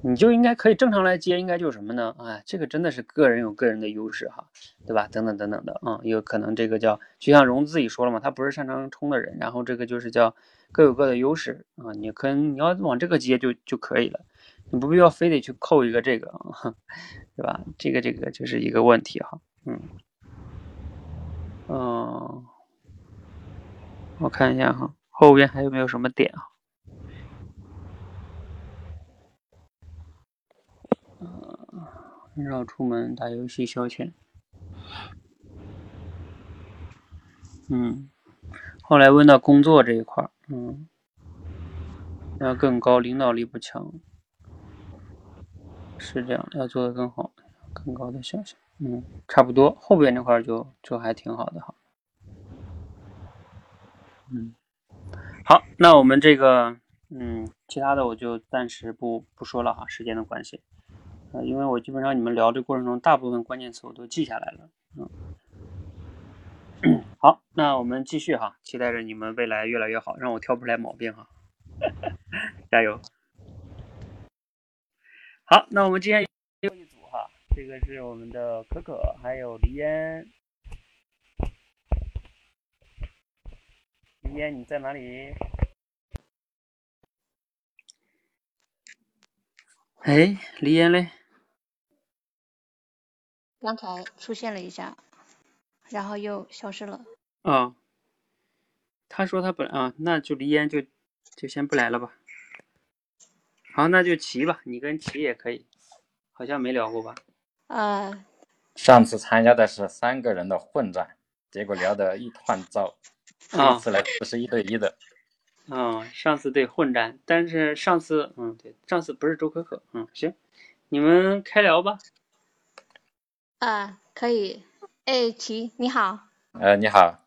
[SPEAKER 1] 你就应该可以正常来接，应该就是什么呢？哎，这个真的是个人有个人的优势哈，对吧？等等等等的，嗯，有可能这个叫就像荣自己说了嘛，他不是擅长冲的人，然后这个就是叫各有各的优势啊，你可能你要往这个接就就可以了，你不必要非得去扣一个这个，对吧？这个这个就是一个问题哈，嗯，嗯，我看一下哈，后边还有没有什么点啊？很少出门打游戏消遣，嗯，后来问到工作这一块儿，嗯，要更高，领导力不强，是这样，要做的更好，更高的想象，嗯，差不多，后边那块就就还挺好的哈，嗯，好，那我们这个，嗯，其他的我就暂时不不说了哈，时间的关系。呃，因为我基本上你们聊的过程中，大部分关键词我都记下来了。嗯，好，那我们继续哈，期待着你们未来越来越好，让我挑不出来毛病哈，加油。好，那我们今天又一组哈，这个是我们的可可，还有黎烟。黎烟你在哪里？哎，黎烟嘞？
[SPEAKER 6] 刚才出现了一下，然后又消失了。
[SPEAKER 1] 啊，他说他本啊，那就黎烟就就先不来了吧。好，那就齐吧，你跟齐也可以，好像没聊过吧？
[SPEAKER 6] 呃，
[SPEAKER 7] 上次参加的是三个人的混战，结果聊得一团糟。这次来不是一对一的，
[SPEAKER 1] 嗯，上次对混战，但是上次嗯对，上次不是周可可，嗯行，你们开聊吧。
[SPEAKER 6] 啊，可以。哎，齐，你好。
[SPEAKER 7] 呃，你好，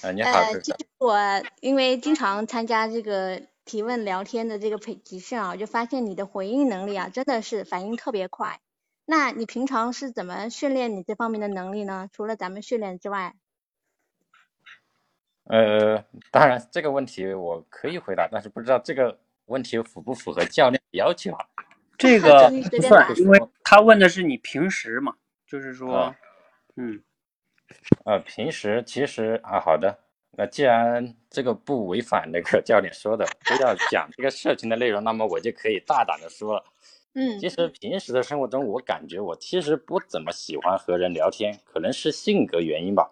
[SPEAKER 7] 呃，你好，
[SPEAKER 6] 呃，我因为经常参加这个提问聊天的这个培集训啊，我就发现你的回应能力啊，真的是反应特别快。那你平常是怎么训练你这方面的能力呢？除了咱们训练之外，
[SPEAKER 7] 呃，当然这个问题我可以回答，但是不知道这个问题符不符合教练的要求啊？
[SPEAKER 1] 这个不算，因为他问的是你平时嘛，就是说
[SPEAKER 7] 啊，
[SPEAKER 1] 嗯
[SPEAKER 7] 呃，平时其实啊，好的，那既然这个不违反那个教练说的，不要讲这个事情的内容，那么我就可以大胆的说了。
[SPEAKER 6] 嗯
[SPEAKER 7] 其实平时的生活中，我感觉我其实不怎么喜欢和人聊天，可能是性格原因吧。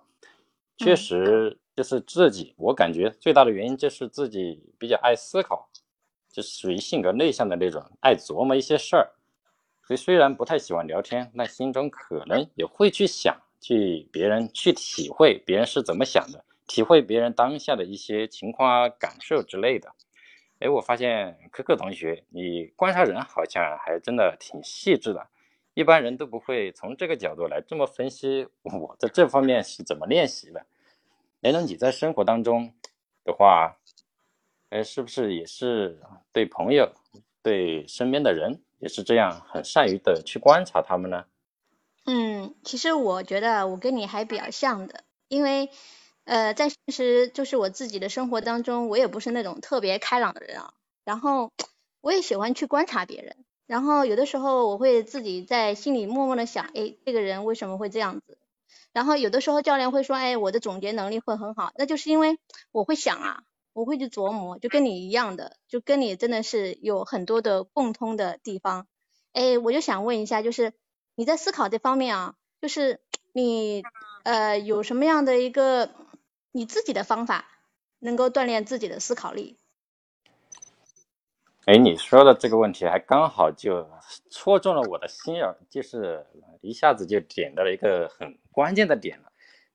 [SPEAKER 7] 确
[SPEAKER 6] 嗯
[SPEAKER 7] 实就是自己，我感觉最大的原因就是自己比较爱思考，就属于性格内向的那种，爱琢磨一些事儿。所以虽然不太喜欢聊天，那心中可能也会去想，去别人去体会别人是怎么想的，体会别人当下的一些情况啊、感受之类的。哎，我发现可可同学，你观察人好像还真的挺细致的，一般人都不会从这个角度来这么分析我在这方面是怎么练习的。哎，那你在生活当中的话，哎，是不是也是对朋友、对身边的人也是这样很善于的去观察他们呢？
[SPEAKER 6] 嗯，其实我觉得我跟你还比较像的，因为呃，在现实就是我自己的生活当中，我也不是那种特别开朗的人啊。然后我也喜欢去观察别人，然后有的时候我会自己在心里默默的想，哎，这个人为什么会这样子？然后有的时候教练会说，哎，我的总结能力会很好，那就是因为我会想啊，我会去琢磨，就跟你一样的，就跟你真的是有很多的共通的地方。哎，我就想问一下，就是你在思考这方面啊，就是你呃有什么样的一个你自己的方法，能够锻炼自己的思考力？
[SPEAKER 7] 哎，你说的这个问题还刚好就戳中了我的心眼，就是一下子就点到了一个很关键的点了。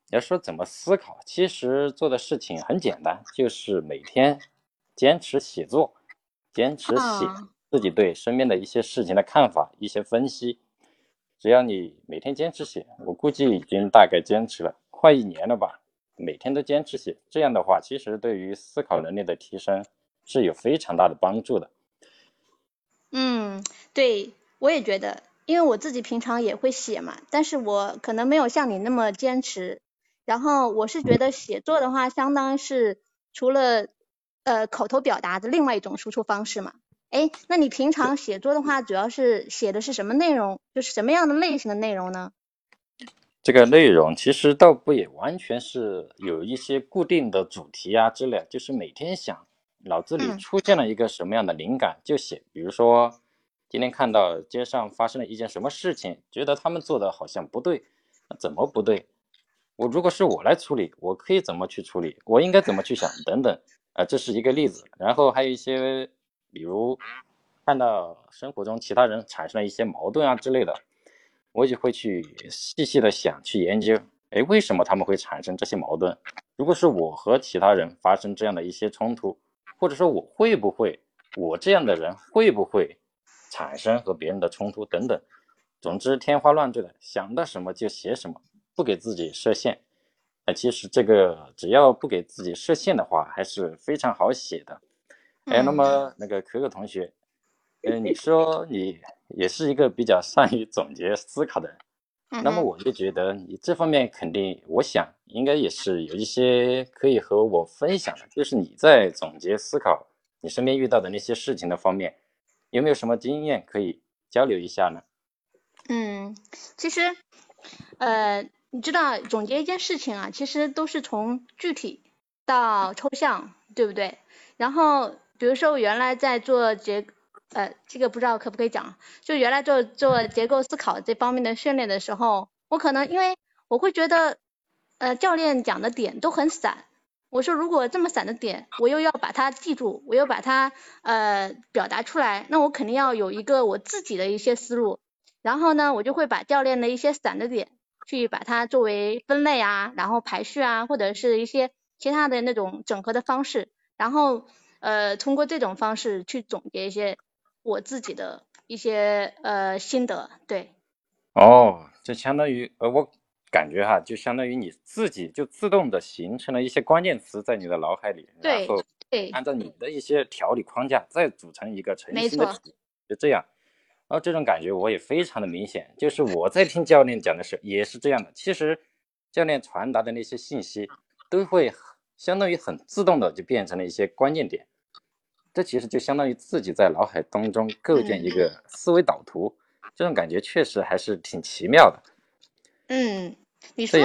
[SPEAKER 7] 要说怎么思考，其实做的事情很简单，就是每天坚持写作，坚持写
[SPEAKER 6] 啊
[SPEAKER 7] 自己对身边的一些事情的看法、一些分析。只要你每天坚持写，我估计已经大概坚持了快一年了吧，每天都坚持写，这样的话，其实对于思考能力的提升是有非常大的帮助的。
[SPEAKER 6] 嗯，对，我也觉得，因为我自己平常也会写嘛，但是我可能没有像你那么坚持。然后我是觉得写作的话，相当是除了呃口头表达的另外一种输出方式嘛。哎，那你平常写作的话，主要是写的是什么内容？就是什么样的类型的内容呢？
[SPEAKER 7] 这个内容其实倒不也完全是有一些固定的主题啊之类，就是每天想，脑子里
[SPEAKER 6] 嗯
[SPEAKER 7] 出现了一个什么样的灵感就写。比如说，今天看到街上发生了一件什么事情，觉得他们做的好像不对，那怎么不对？我如果是我来处理，我可以怎么去处理？我应该怎么去想？等等，啊、这是一个例子。然后还有一些，比如看到生活中其他人产生了一些矛盾啊之类的，我也会去细细的想，去研究，哎，为什么他们会产生这些矛盾？如果是我和其他人发生这样的一些冲突，或者说我会不会，我这样的人会不会产生和别人的冲突等等。总之天花乱坠的，想到什么就写什么，不给自己设限。哎，其实这个只要不给自己设限的话，还是非常好写的。哎，那
[SPEAKER 6] 嗯
[SPEAKER 7] 么那个可可同学，呃，你说你也是一个比较善于总结思考的人，那么我就觉得你这方面肯定，我想应该也是有一些可以和我分享的，就是你在总结思考你身边遇到的那些事情的方面，有没有什么经验可以交流一下呢？
[SPEAKER 6] 嗯，其实，呃，你知道总结一件事情啊，其实都是从具体到抽象，对不对？然后比如说我原来在做结，呃，这个不知道可不可以讲，就原来做做结构思考这方面的训练的时候，我可能因为我会觉得，呃，教练讲的点都很散。我说如果这么散的点，我又要把它记住，我又把它呃表达出来，那我肯定要有一个我自己的一些思路。然后呢，我就会把教练的一些散的点，去把它作为分类啊，然后排序啊，或者是一些其他的那种整合的方式，然后呃通过这种方式去总结一些我自己的一些呃心得，对。
[SPEAKER 7] 哦，就相当于呃我。感觉哈，就相当于你自己就自动的形成了一些关键词在你的脑海里，然后对按照你的一些条理框架再组成一个成型的体，就这样。然后这种感觉我也非常的明显，就是我在听教练讲的时候也是这样的。其实教练传达的那些信息都会相当于很自动的就变成了一些关键点，这其实就相当于自己在脑海当中构建一个思维导图，这种感觉确实还是挺奇妙的。
[SPEAKER 6] 嗯。你说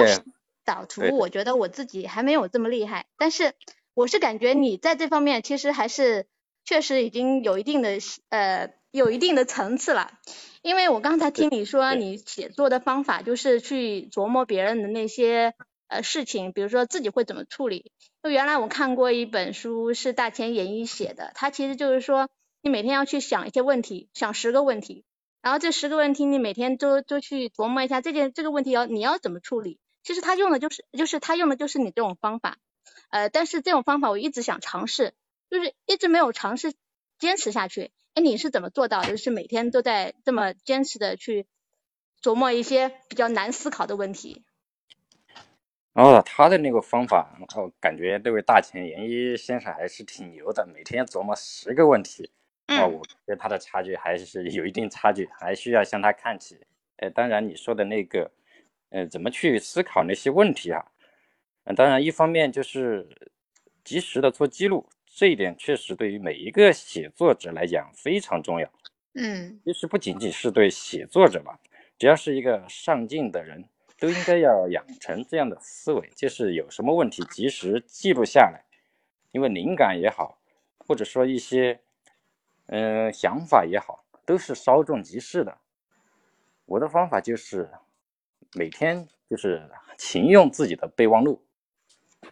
[SPEAKER 6] 导图，我觉得我自己还没有这么厉害，但是我是感觉你在这方面其实还是确实已经有一定的呃有一定的层次了，因为我刚才听你说你写作的方法就是去琢磨别人的那些呃事情，比如说自己会怎么处理。就原来我看过一本书是大前研一写的，他其实就是说你每天要去想一些问题，想十个问题。然后这十个问题，你每天都都去琢磨一下这件这个问题要你要怎么处理。其实他用的就是就是他用的就是你这种方法，呃，但是这种方法我一直想尝试，就是一直没有尝试坚持下去。哎，你是怎么做到的？就是每天都在这么坚持的去琢磨一些比较难思考的问题。
[SPEAKER 7] 哦，他的那个方法，我感觉这位大前研一先生还是挺牛的，每天琢磨十个问题。哦，我跟他的差距还是有一定差距，还需要向他看齐。呃，当然你说的那个，呃，怎么去思考那些问题啊？嗯，当然一方面就是及时的做记录，这一点确实对于每一个写作者来讲非常重要。
[SPEAKER 6] 嗯，
[SPEAKER 7] 其实不仅仅是对写作者吧，只要是一个上进的人，都应该要养成这样的思维，就是有什么问题及时记录下来，因为灵感也好，或者说一些。嗯，想法也好，都是稍纵即逝的。我的方法就是每天就是勤用自己的备忘录，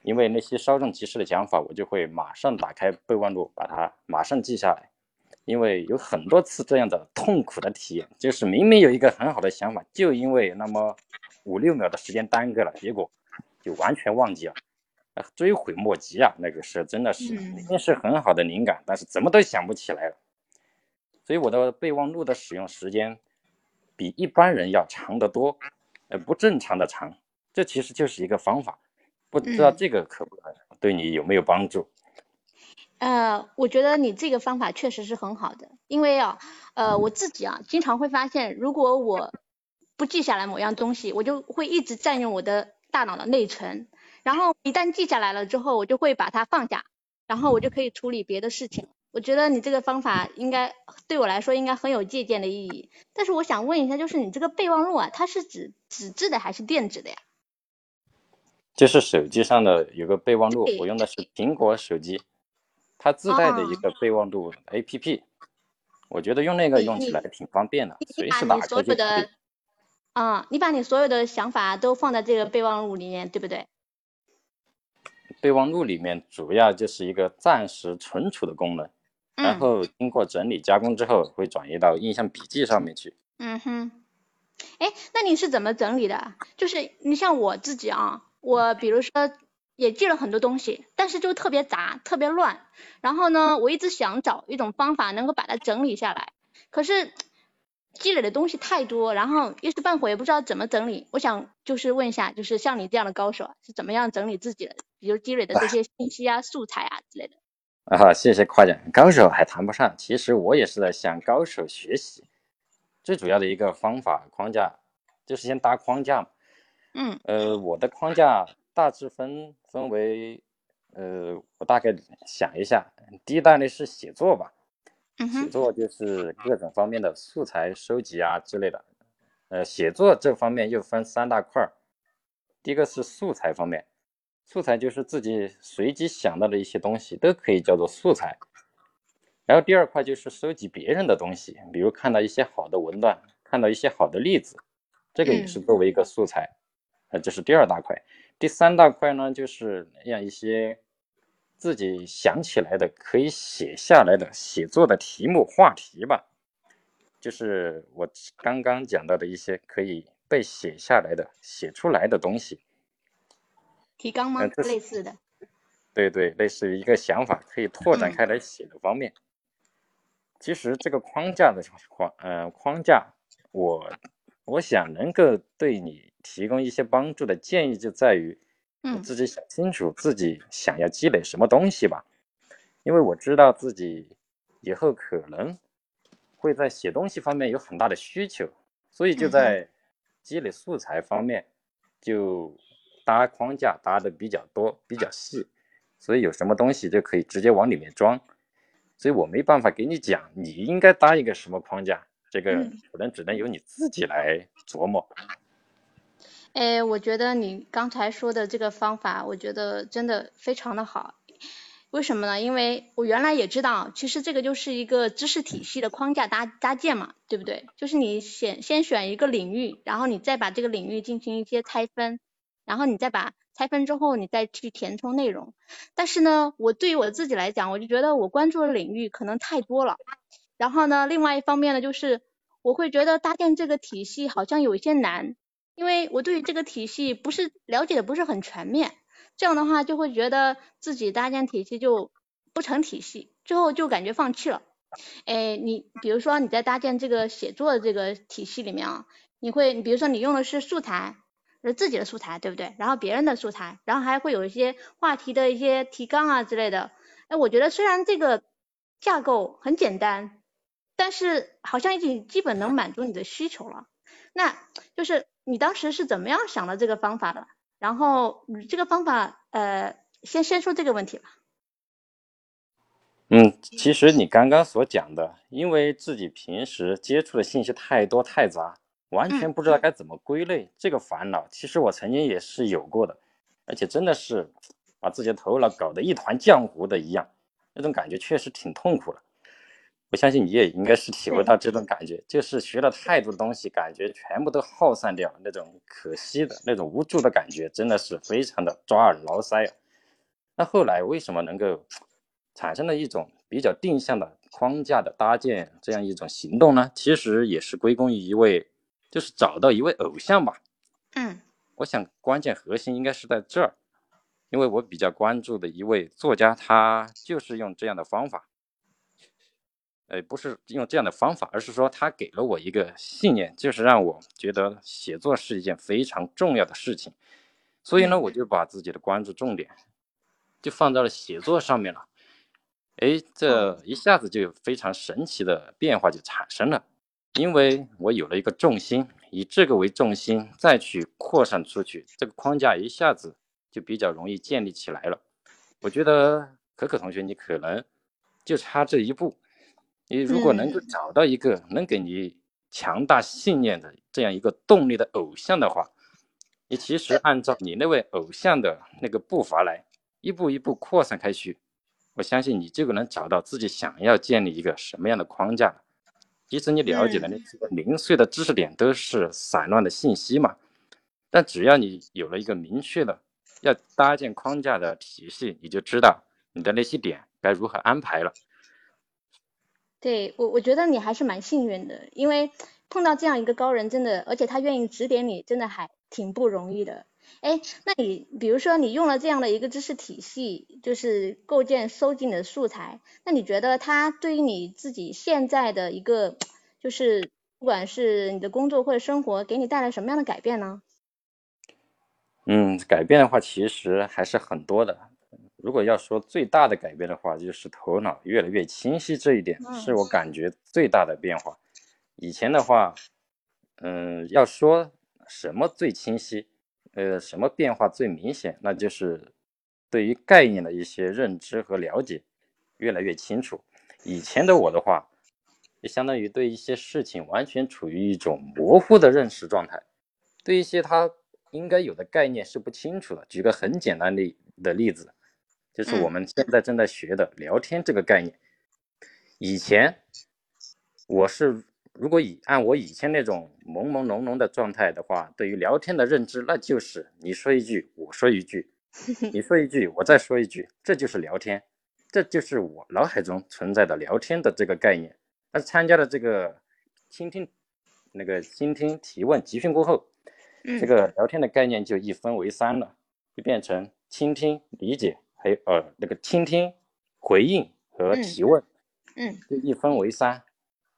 [SPEAKER 7] 因为那些稍纵即逝的想法，我就会马上打开备忘录，把它马上记下来。因为有很多次这样的痛苦的体验，就是明明有一个很好的想法，就因为那么五六秒的时间耽搁了，结果就完全忘记了，追悔莫及啊！那个是真的是明明是很好的灵感，但是怎么都想不起来了。所以我的备忘录的使用时间比一般人要长得多，呃，不正常的长。这其实就是一个方法，不知道这个可不可对你有没有帮助？
[SPEAKER 6] 呃，我觉得你这个方法确实是很好的，因为啊，呃，我自己啊，经常会发现，如果我不记下来某样东西，我就会一直占用我的大脑的内存，然后一旦记下来了之后，我就会把它放下，然后我就可以处理别的事情。我觉得你这个方法应该对我来说应该很有借鉴的意义。但是我想问一下，就是你这个备忘录啊，它是指纸质的还是电子的呀？
[SPEAKER 7] 就是手机上的有个备忘录，我用的是苹果手机，它自带的一个备忘录 APP。我觉得用那个用起来挺方便的，随时打开就可以。
[SPEAKER 6] 啊，你把你所有的想法都放在这个备忘录里面，对不对？
[SPEAKER 7] 备忘录里面主要就是一个暂时存储的功能。然后经过整理加工之后，会转移到印象笔记上面去。
[SPEAKER 6] 嗯哼，哎，那你是怎么整理的？就是你像我自己啊，我比如说也记了很多东西，但是就特别杂，特别乱。然后呢，我一直想找一种方法能够把它整理下来，可是积累的东西太多，然后一时半会也不知道怎么整理。我想就是问一下，就是像你这样的高手是怎么样整理自己的，比如积累的这些信息啊、素材啊之类的。
[SPEAKER 7] 啊，谢谢夸奖，高手还谈不上，其实我也是在向高手学习。最主要的一个方法框架就是先搭框架嘛。
[SPEAKER 6] 嗯。
[SPEAKER 7] 呃，我的框架大致分分为，呃，我大概想一下，第一大类是写作吧。写作就是各种方面的素材收集啊之类的。呃，写作这方面又分三大块儿，第一个是素材方面。素材就是自己随机想到的一些东西，都可以叫做素材。然后第二块就是收集别人的东西，比如看到一些好的文段，看到一些好的例子，这个也是作为一个素材，呃，这是第二大块。第三大块呢，就是让一些自己想起来的可以写下来的写作的题目话题吧，就是我刚刚讲到的一些可以被写下来的、写出来的东西。
[SPEAKER 6] 提纲吗？
[SPEAKER 7] 呃
[SPEAKER 6] 类似的。
[SPEAKER 7] 对对，类似于一个想法可以拓展开来写的方面。其实这个框架的框，呃，框架，我我想能够对你提供一些帮助的建议就在于，你
[SPEAKER 6] 嗯
[SPEAKER 7] 自己想清楚自己想要积累什么东西吧。因为我知道自己以后可能会在写东西方面有很大的需求，所以就在积累素材方面就搭框架搭的比较多、比较细，所以有什么东西就可以直接往里面装。所以我没办法给你讲你应该搭一个什么框架，这个
[SPEAKER 6] 嗯
[SPEAKER 7] 可能只能由你自己来琢磨。
[SPEAKER 6] 哎，我觉得你刚才说的这个方法，我觉得真的非常的好。为什么呢？因为我原来也知道，其实这个就是一个知识体系的框架搭搭建嘛，对不对？就是你先先选一个领域，然后你再把这个领域进行一些拆分，然后你再把拆分之后，你再去填充内容。但是呢，我对于我自己来讲，我就觉得我关注的领域可能太多了。然后呢，另外一方面呢，就是我会觉得搭建这个体系好像有一些难，因为我对于这个体系不是了解的不是很全面，这样的话就会觉得自己搭建体系就不成体系，最后就感觉放弃了。哎，你比如说你在搭建这个写作的这个体系里面啊，你会，你比如说你用的是素材，是自己的素材，对不对？然后别人的素材，然后还会有一些话题的一些提纲啊之类的。哎，我觉得虽然这个架构很简单，但是好像已经基本能满足你的需求了。那就是你当时是怎么样想的这个方法的？然后你这个方法，呃，先先说这个问题吧。
[SPEAKER 7] 嗯，其实你刚刚所讲的，因为自己平时接触的信息太多太杂，完全不知道该怎么归类，这个烦恼，其实我曾经也是有过的，而且真的是把自己的头脑搞得一团浆糊的一样，那种感觉确实挺痛苦的。我相信你也应该是体会到这种感觉，就是学了太多的东西，感觉全部都耗散掉，那种可惜的那种无助的感觉，真的是非常的抓耳挠腮啊。那后来为什么能够产生了一种比较定向的框架的搭建这样一种行动呢？其实也是归功于一位，就是找到一位偶像吧。
[SPEAKER 6] 嗯
[SPEAKER 7] 我想关键核心应该是在这儿，因为我比较关注的一位作家，他就是用这样的方法。呃，不是用这样的方法，而是说他给了我一个信念，就是让我觉得写作是一件非常重要的事情。所以呢，我就把自己的关注重点就放到了写作上面了。哎，这一下子就有非常神奇的变化就产生了，因为我有了一个重心，以这个为重心再去扩散出去，这个框架一下子就比较容易建立起来了。我觉得可可同学，你可能就差这一步。你如果能够找到一个能给你强大信念的这样一个动力的偶像的话，你其实按照你那位偶像的那个步伐来，一步一步扩散开去，我相信你就能找到自己想要建立一个什么样的框架。即使你了解的那几个零碎的知识点都是散乱的信息嘛，但只要你有了一个明确的要搭建框架的体系，你就知道你的那些点该如何安排了。
[SPEAKER 6] 对我，我觉得你还是蛮幸运的，因为碰到这样一个高人，真的，而且他愿意指点你，真的还挺不容易的。哎，那你比如说你用了这样的一个知识体系，就是构建、收集你的素材，那你觉得它对于你自己现在的一个，就是不管是你的工作或者生活，给你带来什么样的改变呢？
[SPEAKER 7] 嗯，改变的话其实还是很多的。如果要说最大的改变的话，就是头脑越来越清晰，这一点是我感觉最大的变化。以前的话，嗯，要说什么最清晰，呃，什么变化最明显，那就是对于概念的一些认知和了解越来越清楚。以前的我的话，就相当于对一些事情完全处于一种模糊的认识状态，对一些它应该有的概念是不清楚的。举个很简单的的例子。就是我们现在正在学的聊天这个概念。以前我是如果以按我以前那种朦朦胧胧的状态的话，对于聊天的认知，那就是你说一句，我说一句，你说一句，我再说一句，这就是聊天，这就是我脑海中存在的聊天的这个概念。但是参加了这个倾听那个倾听提问集训过后，
[SPEAKER 6] 嗯
[SPEAKER 7] 这个聊天的概念就一分为三了，就变成倾听、理解，还有呃那个倾听、回应和
[SPEAKER 6] 嗯
[SPEAKER 7] 提问。
[SPEAKER 6] 嗯
[SPEAKER 7] 就一分为三，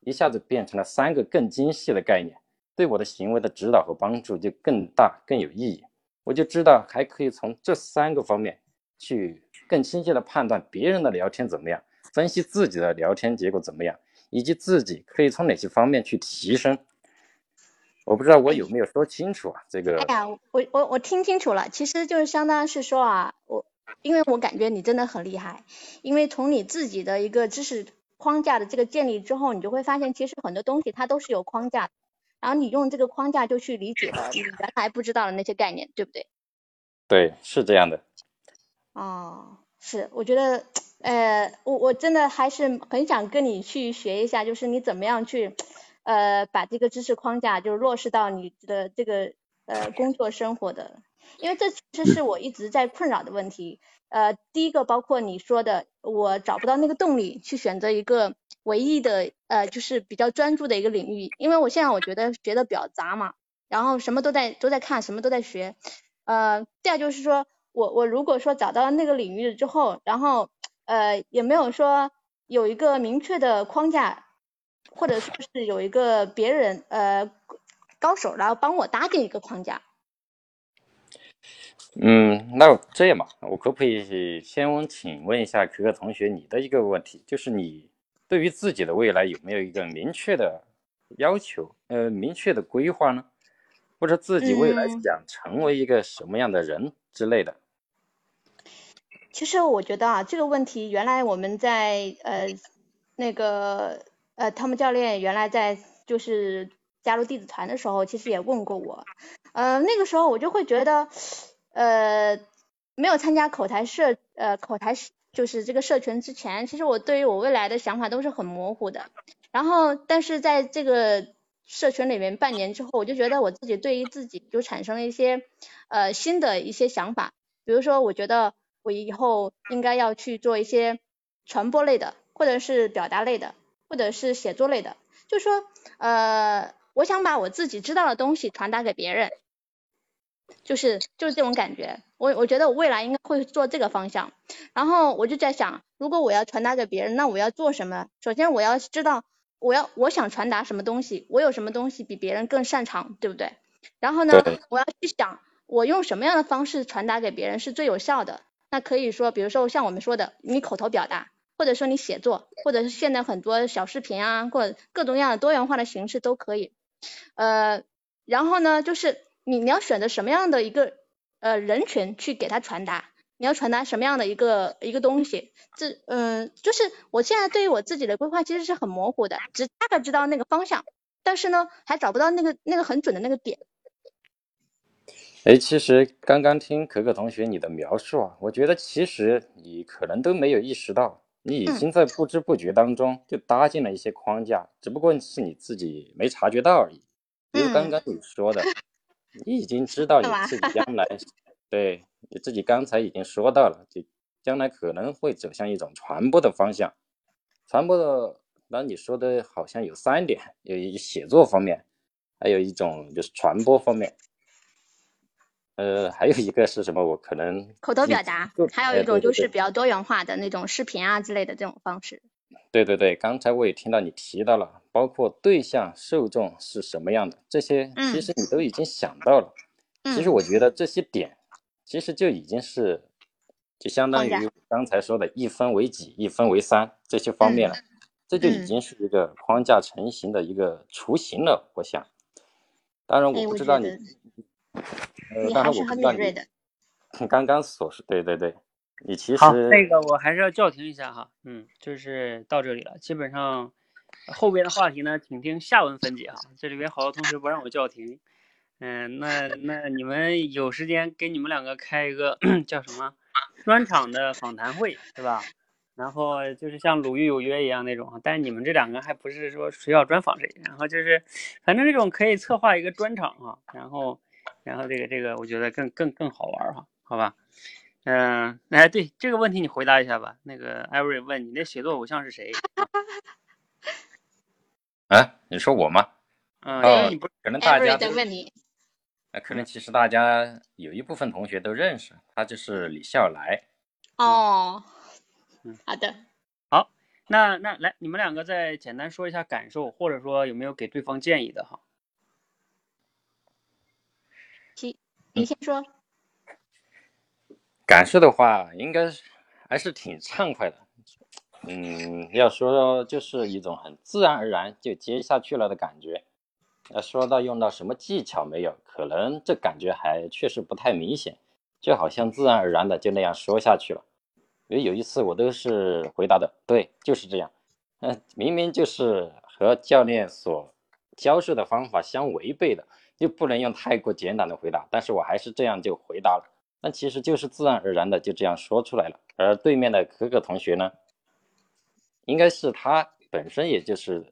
[SPEAKER 7] 一下子变成了三个更精细的概念，对我的行为的指导和帮助就更大更有意义。我就知道还可以从这三个方面去更清晰的判断别人的聊天怎么样，分析自己的聊天结果怎么样，以及自己可以从哪些方面去提升。我不知道我有没有说清楚啊？这个
[SPEAKER 6] 哎呀，我我我听清楚了，其实就是相当是说啊，我因为我感觉你真的很厉害，因为从你自己的一个知识框架的这个建立之后，你就会发现其实很多东西它都是有框架的，然后你用这个框架就去理解了你原来不知道的那些概念，对不对？
[SPEAKER 7] 对是这样的，
[SPEAKER 6] 哦，是，我觉得，呃，我我真的还是很想跟你去学一下，就是你怎么样去，呃，把这个知识框架就是落实到你的这个呃工作生活的，因为这其实是我一直在困扰的问题。呃，第一个包括你说的，我找不到那个动力去选择一个唯一的呃，就是比较专注的一个领域，因为我现在我觉得学的比较杂嘛，然后什么都在都在看，什么都在学。呃，第二就是说我我如果说找到那个领域之后，然后呃也没有说有一个明确的框架，或者说是有一个别人呃高手然后帮我搭建一个框架。
[SPEAKER 7] 嗯，那这样吧，我可不可以先请问一下可可同学你的一个问题，就是你对于自己的未来有没有一个明确的要求，呃，明确的规划呢？或者自己未来
[SPEAKER 6] 嗯
[SPEAKER 7] 想成为一个什么样的人之类的？
[SPEAKER 6] 其实我觉得啊，这个问题原来我们在呃那个呃汤姆教练原来在就是加入弟子团的时候，其实也问过我，呃那个时候我就会觉得，呃没有参加口才社呃口才就是这个社群之前，其实我对于我未来的想法都是很模糊的。然后但是在这个社群里面半年之后，我就觉得我自己对于自己就产生了一些呃新的一些想法，比如说我觉得。我以后应该要去做一些传播类的，或者是表达类的，或者是写作类的。就说呃，我想把我自己知道的东西传达给别人，就是就是这种感觉。我我觉得我未来应该会做这个方向。然后我就在想，如果我要传达给别人，那我要做什么？首先我要知道我要我想传达什么东西，我有什么东西比别人更擅长，对不对？然后呢，我要去想我用什么样的方式传达给别人是最有效的。那可以说，比如说像我们说的，你口头表达，或者说你写作，或者是现在很多小视频啊，或者各种各样的多元化的形式都可以。呃，然后呢，就是你你要选择什么样的一个呃人群去给他传达，你要传达什么样的一个一个东西，这嗯、呃，就是我现在对于我自己的规划其实是很模糊的，只大概知道那个方向，但是呢，还找不到那个那个很准的那个点。
[SPEAKER 7] 哎，其实刚刚听可可同学你的描述啊，我觉得其实你可能都没有意识到，你已经在不知不觉当中就搭建了一些框架，
[SPEAKER 6] 嗯、
[SPEAKER 7] 只不过是你自己没察觉到而已。比如刚刚你说的，嗯、你已经知道你自己 将来，对你自己刚才已经说到了，就将来可能会走向一种传播的方向。传播的，那你说的好像有三点，有一写作方面，还有一种就是传播方面。呃，还有一个是什么？我可能
[SPEAKER 6] 口头表达，还有一种就是比较多元化的那种视频啊之类的这种方式。
[SPEAKER 7] 对对对，刚才我也听到你提到了，包括对象、受众是什么样的，这些其实你都已经想到了。
[SPEAKER 6] 嗯、
[SPEAKER 7] 其实我觉得这些点，其实就已经是，就相当于刚才说的一分为几、一分为三这些方面了，
[SPEAKER 6] 嗯、
[SPEAKER 7] 这就已经是一个框架成型的一个雏形了。我想，当然我不知道你。
[SPEAKER 6] 哎
[SPEAKER 7] 呃，当然我不知道你刚刚所说，对对对，你其实
[SPEAKER 1] 好，那个我还是要叫停一下哈，嗯，就是到这里了，基本上后边的话题呢，请听下文分解哈。这里边好多同学不让我叫停，嗯，那那你们有时间给你们两个开一个 叫什么专场的访谈会，对吧？然后就是像鲁豫有约一样那种，但是你们这两个还不是说谁要专访谁，然后就是反正这种可以策划一个专场啊，然后然后这个这个我觉得更更更好玩哈，好吧？嗯，哎，对这个问题你回答一下吧。那个艾瑞问你那写作偶像是谁？
[SPEAKER 7] 啊，你说我吗？
[SPEAKER 1] 嗯，
[SPEAKER 7] 哦
[SPEAKER 1] 因为你不是
[SPEAKER 7] 可能大家
[SPEAKER 6] 的
[SPEAKER 7] 都
[SPEAKER 6] 问你，
[SPEAKER 7] 那可能其实大家有一部分同学都认识，他就是李笑来。
[SPEAKER 6] 哦
[SPEAKER 1] 嗯，
[SPEAKER 6] 好的，
[SPEAKER 1] 好，那那来你们两个再简单说一下感受，或者说有没有给对方建议的哈？
[SPEAKER 6] 七，你先说。
[SPEAKER 7] 感受的话，应该还是挺畅快的。嗯，要说就是一种很自然而然就接下去了的感觉。要说到用到什么技巧没有，可能这感觉还确实不太明显，就好像自然而然的就那样说下去了。因为有一次我都是回答的，对，就是这样。嗯，明明就是和教练所教授的方法相违背的，又不能用太过简短的回答，但是我还是这样就回答了。那其实就是自然而然的就这样说出来了。而对面的可可同学呢，应该是他本身也就是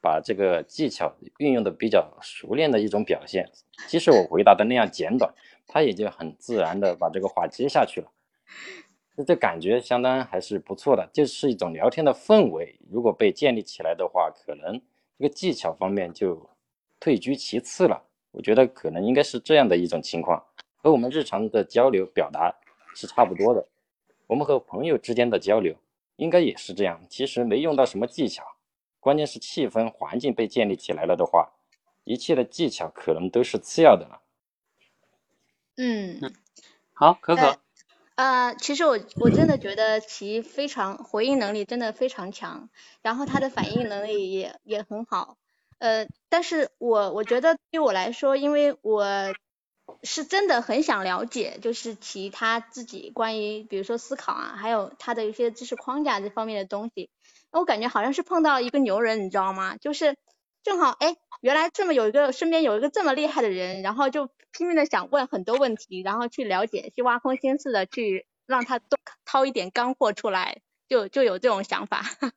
[SPEAKER 7] 把这个技巧运用的比较熟练的一种表现。即使我回答的那样简短，他也就很自然的把这个话接下去了。那这感觉相当还是不错的，就是一种聊天的氛围。如果被建立起来的话，可能这个技巧方面就退居其次了。我觉得可能应该是这样的一种情况。和我们日常的交流表达是差不多的。我们和朋友之间的交流应该也是这样。其实没用到什么技巧，关键是气氛环境被建立起来了的话，一切的技巧可能都是次要的了。
[SPEAKER 6] 嗯，
[SPEAKER 1] 好，可可，
[SPEAKER 6] 呃，其实我我真的觉得其非常回应能力真的非常强，然后他的反应能力也也很好。呃，但是我我觉得对我来说，因为我是真的很想了解，就是其他自己关于比如说思考啊，还有他的一些知识框架这方面的东西，我感觉好像是碰到一个牛人，你知道吗？就是正好哎，原来这么有一个身边有一个这么厉害的人，然后就拼命的想问很多问题，然后去了解，去挖空心思的去让他多掏一点干货出来，就就有这种想法。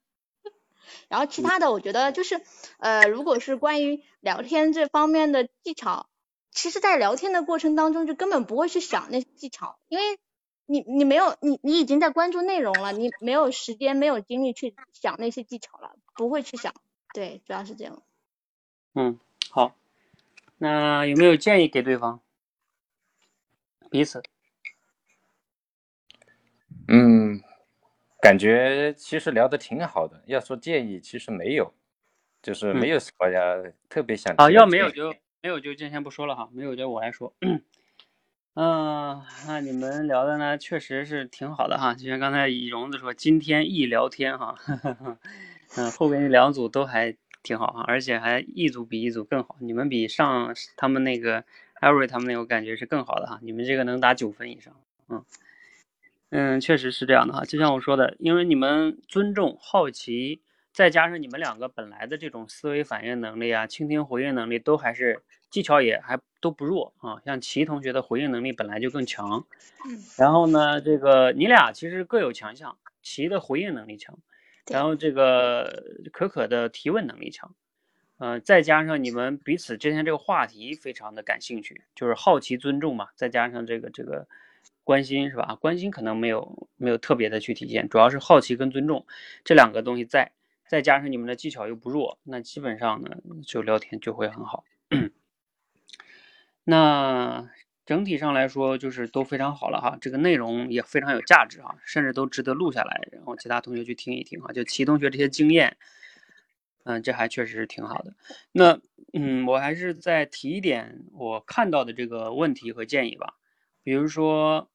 [SPEAKER 6] 然后其他的我觉得就是呃，如果是关于聊天这方面的技巧，其实在聊天的过程当中就根本不会去想那些技巧，因为你你没有你你已经在关注内容了，你没有时间没有精力去想那些技巧了，不会去想。对，主要是这样。
[SPEAKER 1] 嗯，好，那有没有建议给对方？彼此，
[SPEAKER 7] 嗯，感觉其实聊的挺好的。要说建议，其实没有，就是没有什么呀、特别想
[SPEAKER 1] 啊，要没有就没有就今天不说了哈，没有就我来说。嗯，那你们聊的呢，确实是挺好的哈。就像刚才以荣子说，今天一聊天哈，嗯，后边那两组都还挺好哈，而且还一组比一组更好。你们比上他们那个艾瑞他们那个感觉是更好的哈，你们这个能打九分以上，嗯嗯，确实是这样的哈。就像我说的，因为你们尊重、好奇，再加上你们两个本来的这种思维反应能力啊、倾听回应能力都还是技巧也还都不弱啊。像齐同学的回应能力本来就更强，
[SPEAKER 6] 嗯，
[SPEAKER 1] 然后呢，这个你俩其实各有强项，齐的回应能力强，然后这个可可的提问能力强，呃，再加上你们彼此之间这个话题非常的感兴趣，就是好奇、尊重嘛，再加上这个这个关心是吧？关心可能没有没有特别的去体现，主要是好奇跟尊重这两个东西在，再加上你们的技巧又不弱，那基本上呢就聊天就会很好。那整体上来说就是都非常好了哈，这个内容也非常有价值哈，甚至都值得录下来，然后其他同学去听一听哈。就齐同学这些经验，嗯，这还确实是挺好的。那嗯，我还是再提一点我看到的这个问题和建议吧，比如说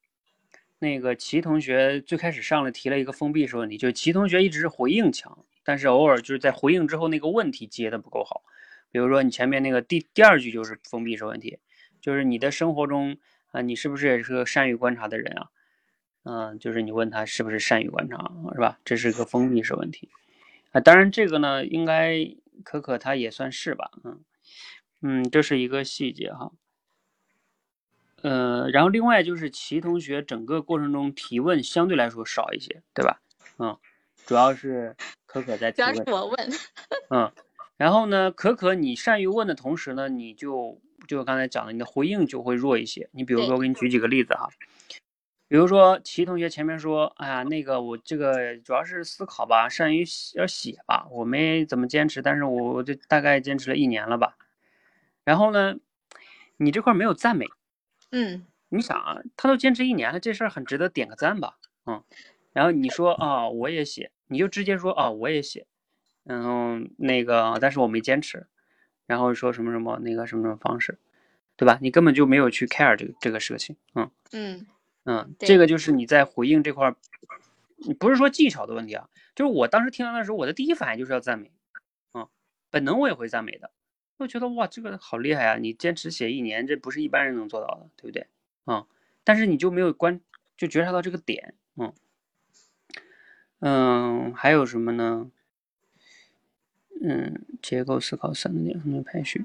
[SPEAKER 1] 那个齐同学最开始上来提了一个封闭式问题，就齐同学一直回应强，但是偶尔就是在回应之后那个问题接的不够好，比如说你前面那个第第二句就是封闭式问题。就是你的生活中啊、你是不是也是个善于观察的人啊？嗯、就是你问他是不是善于观察，是吧？这是个封闭式问题啊。当然这个呢，应该可可他也算是吧，嗯嗯，这是一个细节哈。呃，然后另外就是齐同学整个过程中提问相对来说少一些，对吧？嗯，主要是可可在
[SPEAKER 6] 主要
[SPEAKER 1] 提问。
[SPEAKER 6] 是我问。
[SPEAKER 1] 嗯，然后呢，可可你善于问的同时呢，你就就刚才讲的，你的回应就会弱一些。你比如说，我给你举几个例子哈，比如说齐同学前面说，哎呀，那个我这个主要是思考吧，善于写要写吧，我没怎么坚持，但是我我就大概坚持了一年了吧。然后呢，你这块儿没有赞美，
[SPEAKER 6] 嗯
[SPEAKER 1] 你想啊，他都坚持一年了，这事儿很值得点个赞吧？嗯，然后你说啊、我也写，你就直接说啊、我也写，然后，那个，但是我没坚持，然后说什么什么那个什么什么方式，对吧？你根本就没有去 care 这个这个事情，嗯
[SPEAKER 6] 嗯
[SPEAKER 1] 嗯，这个就是你在回应这块不是说技巧的问题啊，就是我当时听到的时候，我的第一反应就是要赞美，嗯，本能我也会赞美的，我觉得哇，这个好厉害啊！你坚持写一年，这不是一般人能做到的，对不对？嗯，但是你就没有关，就觉察到这个点，嗯嗯，还有什么呢？嗯，结构思考三个点分别排序。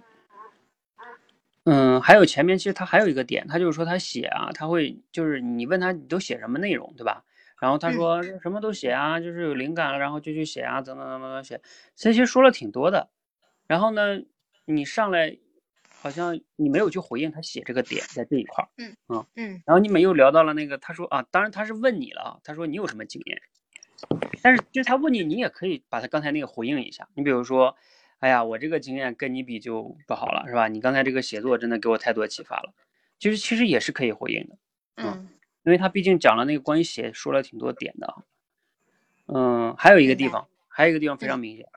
[SPEAKER 1] 嗯，还有前面其实他还有一个点，他就是说他写啊，他会就是你问他你都写什么内容，对吧？然后他说什么都写啊，就是有灵感了，然后就去写啊，怎么怎么怎么写，这些说了挺多的。然后呢，你上来好像你没有去回应他写这个点在这一块儿，
[SPEAKER 6] 嗯
[SPEAKER 1] 然后你们又聊到了那个，他说啊，当然他是问你了啊，他说你有什么经验？但是就是他问你，你也可以把他刚才那个回应一下。你比如说，哎呀，我这个经验跟你比就不好了，是吧？你刚才这个写作真的给我太多启发了，其实其实也是可以回应的，
[SPEAKER 6] 嗯
[SPEAKER 1] 因为他毕竟讲了那个关于写说了挺多点的啊。嗯，还有一个地方，还有一个地方非常
[SPEAKER 6] 嗯
[SPEAKER 1] 明显，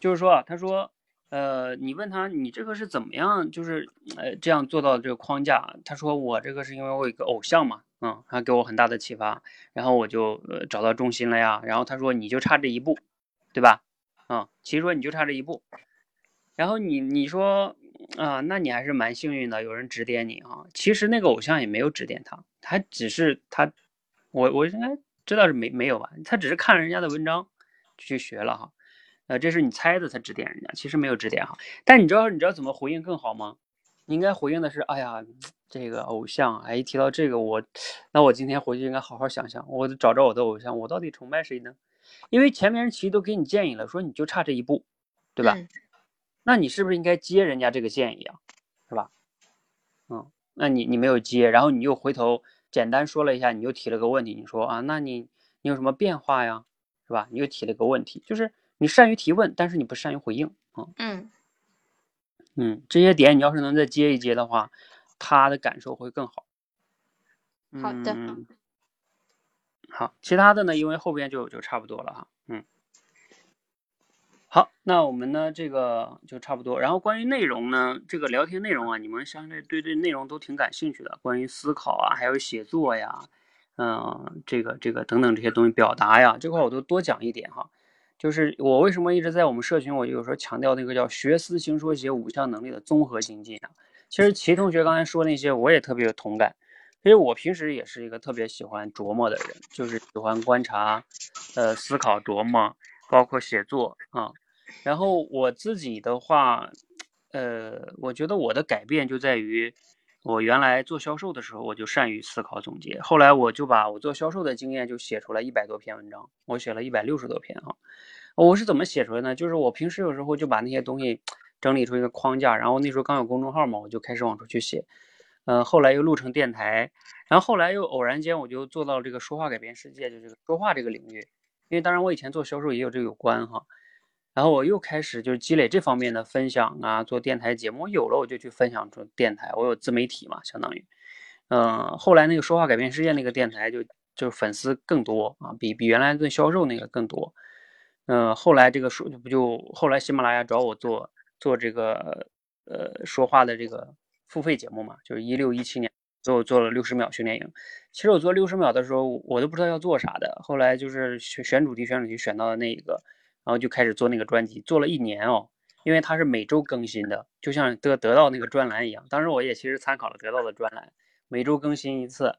[SPEAKER 1] 就是说啊，他说，呃，你问他你这个是怎么样，就是呃这样做到这个框架？他说我这个是因为我有一个偶像嘛，嗯，他给我很大的启发，然后我就呃找到重心了呀。然后他说你就差这一步，对吧？嗯、其实说你就差这一步。然后你你说啊、那你还是蛮幸运的，有人指点你啊。其实那个偶像也没有指点他，他只是他，我我应该知道是没没有吧？他只是看人家的文章去学了哈。呃，这是你猜的，他指点人家，其实没有指点哈。但你知道你知道怎么回应更好吗？你应该回应的是，哎呀，这个偶像，哎，一提到这个我，那我今天回去应该好好想想，我得找找我的偶像，我到底崇拜谁呢？因为前面人其实都给你建议了，说你就差这一步，对吧？
[SPEAKER 6] 嗯
[SPEAKER 1] 那你是不是应该接人家这个建议啊？是吧？嗯，那你你没有接，然后你又回头简单说了一下，你又提了个问题，你说啊，那你你有什么变化呀？是吧？你又提了个问题，就是你善于提问，但是你不善于回应啊。
[SPEAKER 6] 嗯
[SPEAKER 1] 嗯，这些点你要是能再接一接的话，他的感受会更好。
[SPEAKER 6] 好的
[SPEAKER 1] 嗯，好，其他的呢，因为后边就就差不多了哈。嗯，好，那我们呢这个就差不多。然后关于内容呢，这个聊天内容啊，你们相对对对内容都挺感兴趣的，关于思考啊，还有写作呀，嗯、这个这个等等这些东西表达呀，这块我都多讲一点哈。就是我为什么一直在我们社群，我有时候强调那个叫学思行说写五项能力的综合精进啊。其实齐同学刚才说那些，我也特别有同感。因为我平时也是一个特别喜欢琢磨的人，就是喜欢观察、呃思考、琢磨，包括写作啊。然后我自己的话，呃，我觉得我的改变就在于，我原来做销售的时候，我就善于思考总结，后来我就把我做销售的经验就写出来一百多篇文章，我写了一百六十多篇啊。我是怎么写出来呢？就是我平时有时候就把那些东西整理出一个框架，然后那时候刚有公众号嘛，我就开始往出去写。嗯、后来又录成电台，然后后来又偶然间我就做到这个说话改变世界，就这个说话这个领域。因为当然我以前做销售也有这个有关哈，然后我又开始就是积累这方面的分享啊，做电台节目，有了我就去分享出电台，我有自媒体嘛，相当于。嗯、后来那个说话改变世界那个电台就就是粉丝更多啊，比比原来做销售那个更多。嗯、后来这个说不就后来喜马拉雅找我做做这个呃说话的这个付费节目嘛，就是一六一七年，所以我做了六十秒训练营。其实我做六十秒的时候，我都不知道要做啥的。后来就是选选主题，选主题选到了那一个，然后就开始做那个专辑，做了一年哦。因为它是每周更新的，就像得得到那个专栏一样。当时我也其实参考了得到的专栏，每周更新一次。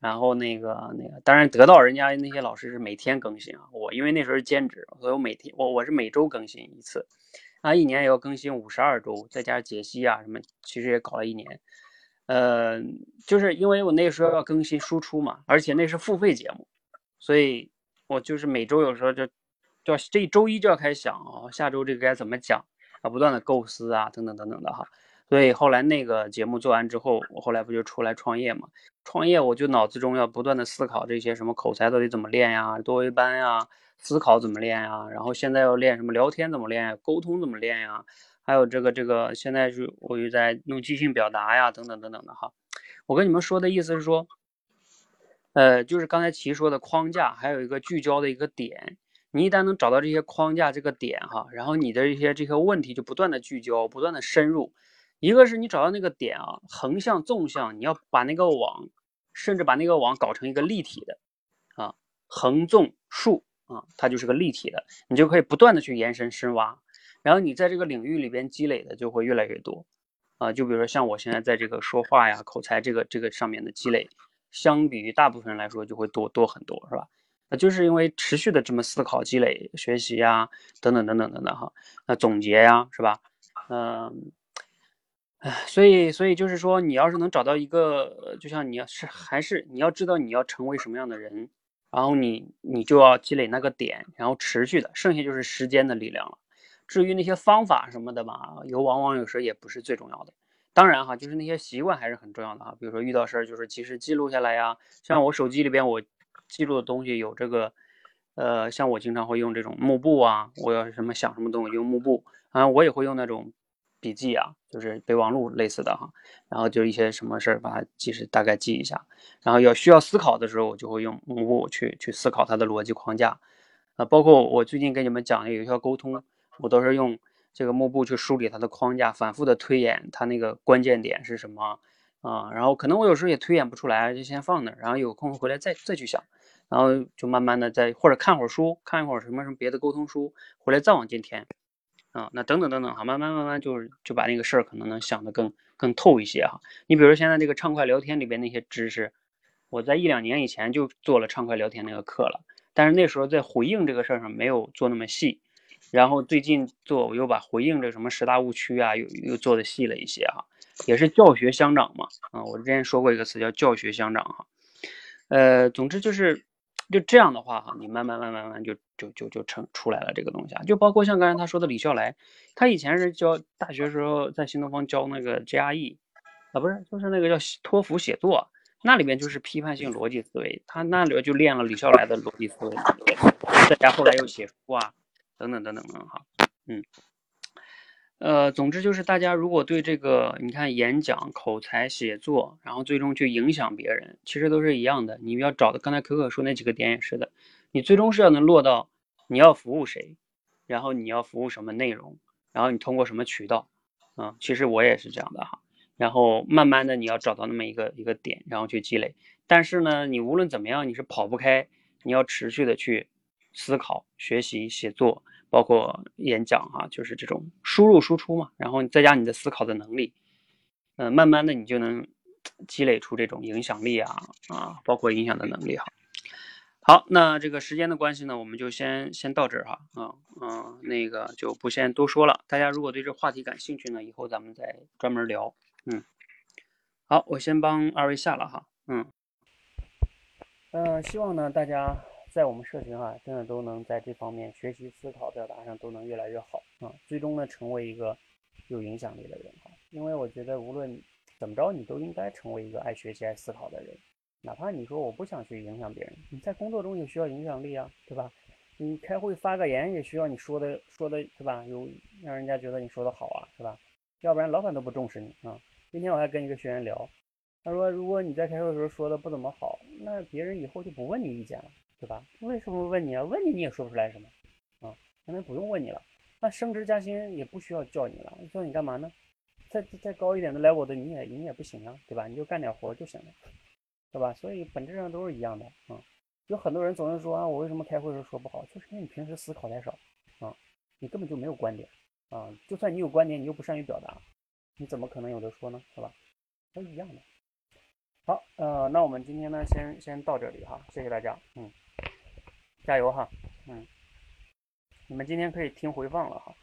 [SPEAKER 1] 然后那个那个，当然得到人家那些老师是每天更新啊。我因为那时候是兼职，所以我每天我我是每周更新一次，啊，一年也要更新五十二周，再加上解析啊什么，其实也搞了一年。呃，就是因为我那时候要更新输出嘛，而且那是付费节目，所以我就是每周有时候就就要这周一就要开始想啊，下周这个该怎么讲啊，不断的构思啊，等等等等的哈。所以后来那个节目做完之后，我后来不就出来创业嘛？创业我就脑子中要不断的思考这些什么口才到底怎么练呀，多维班呀，思考怎么练呀，然后现在要练什么聊天怎么练，沟通怎么练呀，还有这个这个现在是我又在弄即兴表达呀，等等等等的哈。我跟你们说的意思是说，呃，就是刚才齐说的框架，还有一个聚焦的一个点。你一旦能找到这些框架这个点哈，然后你的一些这些问题就不断的聚焦，不断的深入。一个是你找到那个点啊，横向、纵向，你要把那个网，甚至把那个网搞成一个立体的，啊，横、纵、竖啊，它就是个立体的，你就可以不断的去延伸、深挖，然后你在这个领域里边积累的就会越来越多，啊，就比如说像我现在在这个说话呀、口才这个这个上面的积累，相比于大部分人来说就会多多很多，是吧？那就是因为持续的这么思考、积累、学习呀，等等等等等等哈，那总结呀，是吧？嗯。唉，所以，所以就是说，你要是能找到一个，就像你要是还是你要知道你要成为什么样的人，然后你你就要积累那个点，然后持续的，剩下就是时间的力量了。至于那些方法什么的吧，有往往有时也不是最重要的。当然哈，就是那些习惯还是很重要的哈。比如说遇到事儿就是及时记录下来呀，像我手机里边我记录的东西有这个，呃，像我经常会用这种幕布啊，我要什么想什么东西用幕布。啊，我也会用那种。笔记啊，就是备忘录类似的哈，然后就一些什么事儿把它记是大概记一下，然后要需要思考的时候，我就会用幕布去去思考它的逻辑框架，啊，包括我最近跟你们讲的有效沟通，我都是用这个幕布去梳理它的框架，反复的推演它那个关键点是什么啊，然后可能我有时候也推演不出来，就先放那儿，然后有空回来再再去想，然后就慢慢的再或者看会儿书，看一会儿什么什么别的沟通书，回来再往进填。啊，那等等等等哈，慢慢慢慢就是就把那个事儿可能能想得更更透一些哈。你比如现在这个畅快聊天里边那些知识，我在一两年以前就做了畅快聊天那个课了，但是那时候在回应这个事儿上没有做那么细，然后最近做我又把回应这什么十大误区啊，又又做的细了一些哈，也是教学相长嘛。啊，我之前说过一个词叫教学相长哈。呃，总之就是。就这样的话哈，你慢慢慢慢慢就就就就成出来了这个东西啊，就包括像刚才他说的李笑来，他以前是教大学时候在新东方教那个 GRE，啊不是，就是那个叫托福写作，那里面就是批判性逻辑思维，他那里边就练了李笑来的逻辑思维，再加后来又写书啊，等等等等等哈，嗯。呃，总之就是大家如果对这个，你看演讲、口才、写作，然后最终去影响别人，其实都是一样的。你要找的，刚才可可说那几个点也是的，你最终是要能落到你要服务谁，然后你要服务什么内容，然后你通过什么渠道，啊，其实我也是这样的哈。然后慢慢的你要找到那么一个一个点，然后去积累。但是呢，你无论怎么样，你是跑不开，你要持续的去思考、学习、写作。包括演讲哈，就是这种输入输出嘛，然后你再加你的思考的能力，嗯，慢慢的你就能积累出这种影响力啊啊，包括影响的能力哈。好，那这个时间的关系呢，我们就先先到这儿哈，嗯嗯，那个就不先多说了。大家如果对这话题感兴趣呢，以后咱们再专门聊。嗯，好，我先帮二位下了哈，嗯，呃，希望呢大家。在我们社群哈，真的都能在这方面学习、思考、表达上都能越来越好啊！最终呢，成为一个有影响力的人哈。因为我觉得无论怎么着，你都应该成为一个爱学习、爱思考的人。哪怕你说我不想去影响别人，你在工作中也需要影响力啊，对吧？你开会发个言也需要你说的说的，是吧？有让人家觉得你说的好啊，是吧？要不然老板都不重视你啊。今天我还跟一个学员聊，他说如果你在开会的时候说的不怎么好，那别人以后就不问你意见了。对吧？为什么问你啊？问你你也说不出来什么啊？那不用问你了。那升职加薪也不需要叫你了，叫你干嘛呢？再再高一点的 level 的你也你也不行啊，对吧？你就干点活就行了，对吧？所以本质上都是一样的啊。有很多人总是说啊，我为什么开会时候说不好？就是因为你平时思考太少啊，你根本就没有观点啊。就算你有观点，你又不善于表达，你怎么可能有的说呢？是吧？都一样的。好，呃，那我们今天呢，先先到这里哈，谢谢大家，嗯。加油哈，嗯，你们今天可以听回放了哈。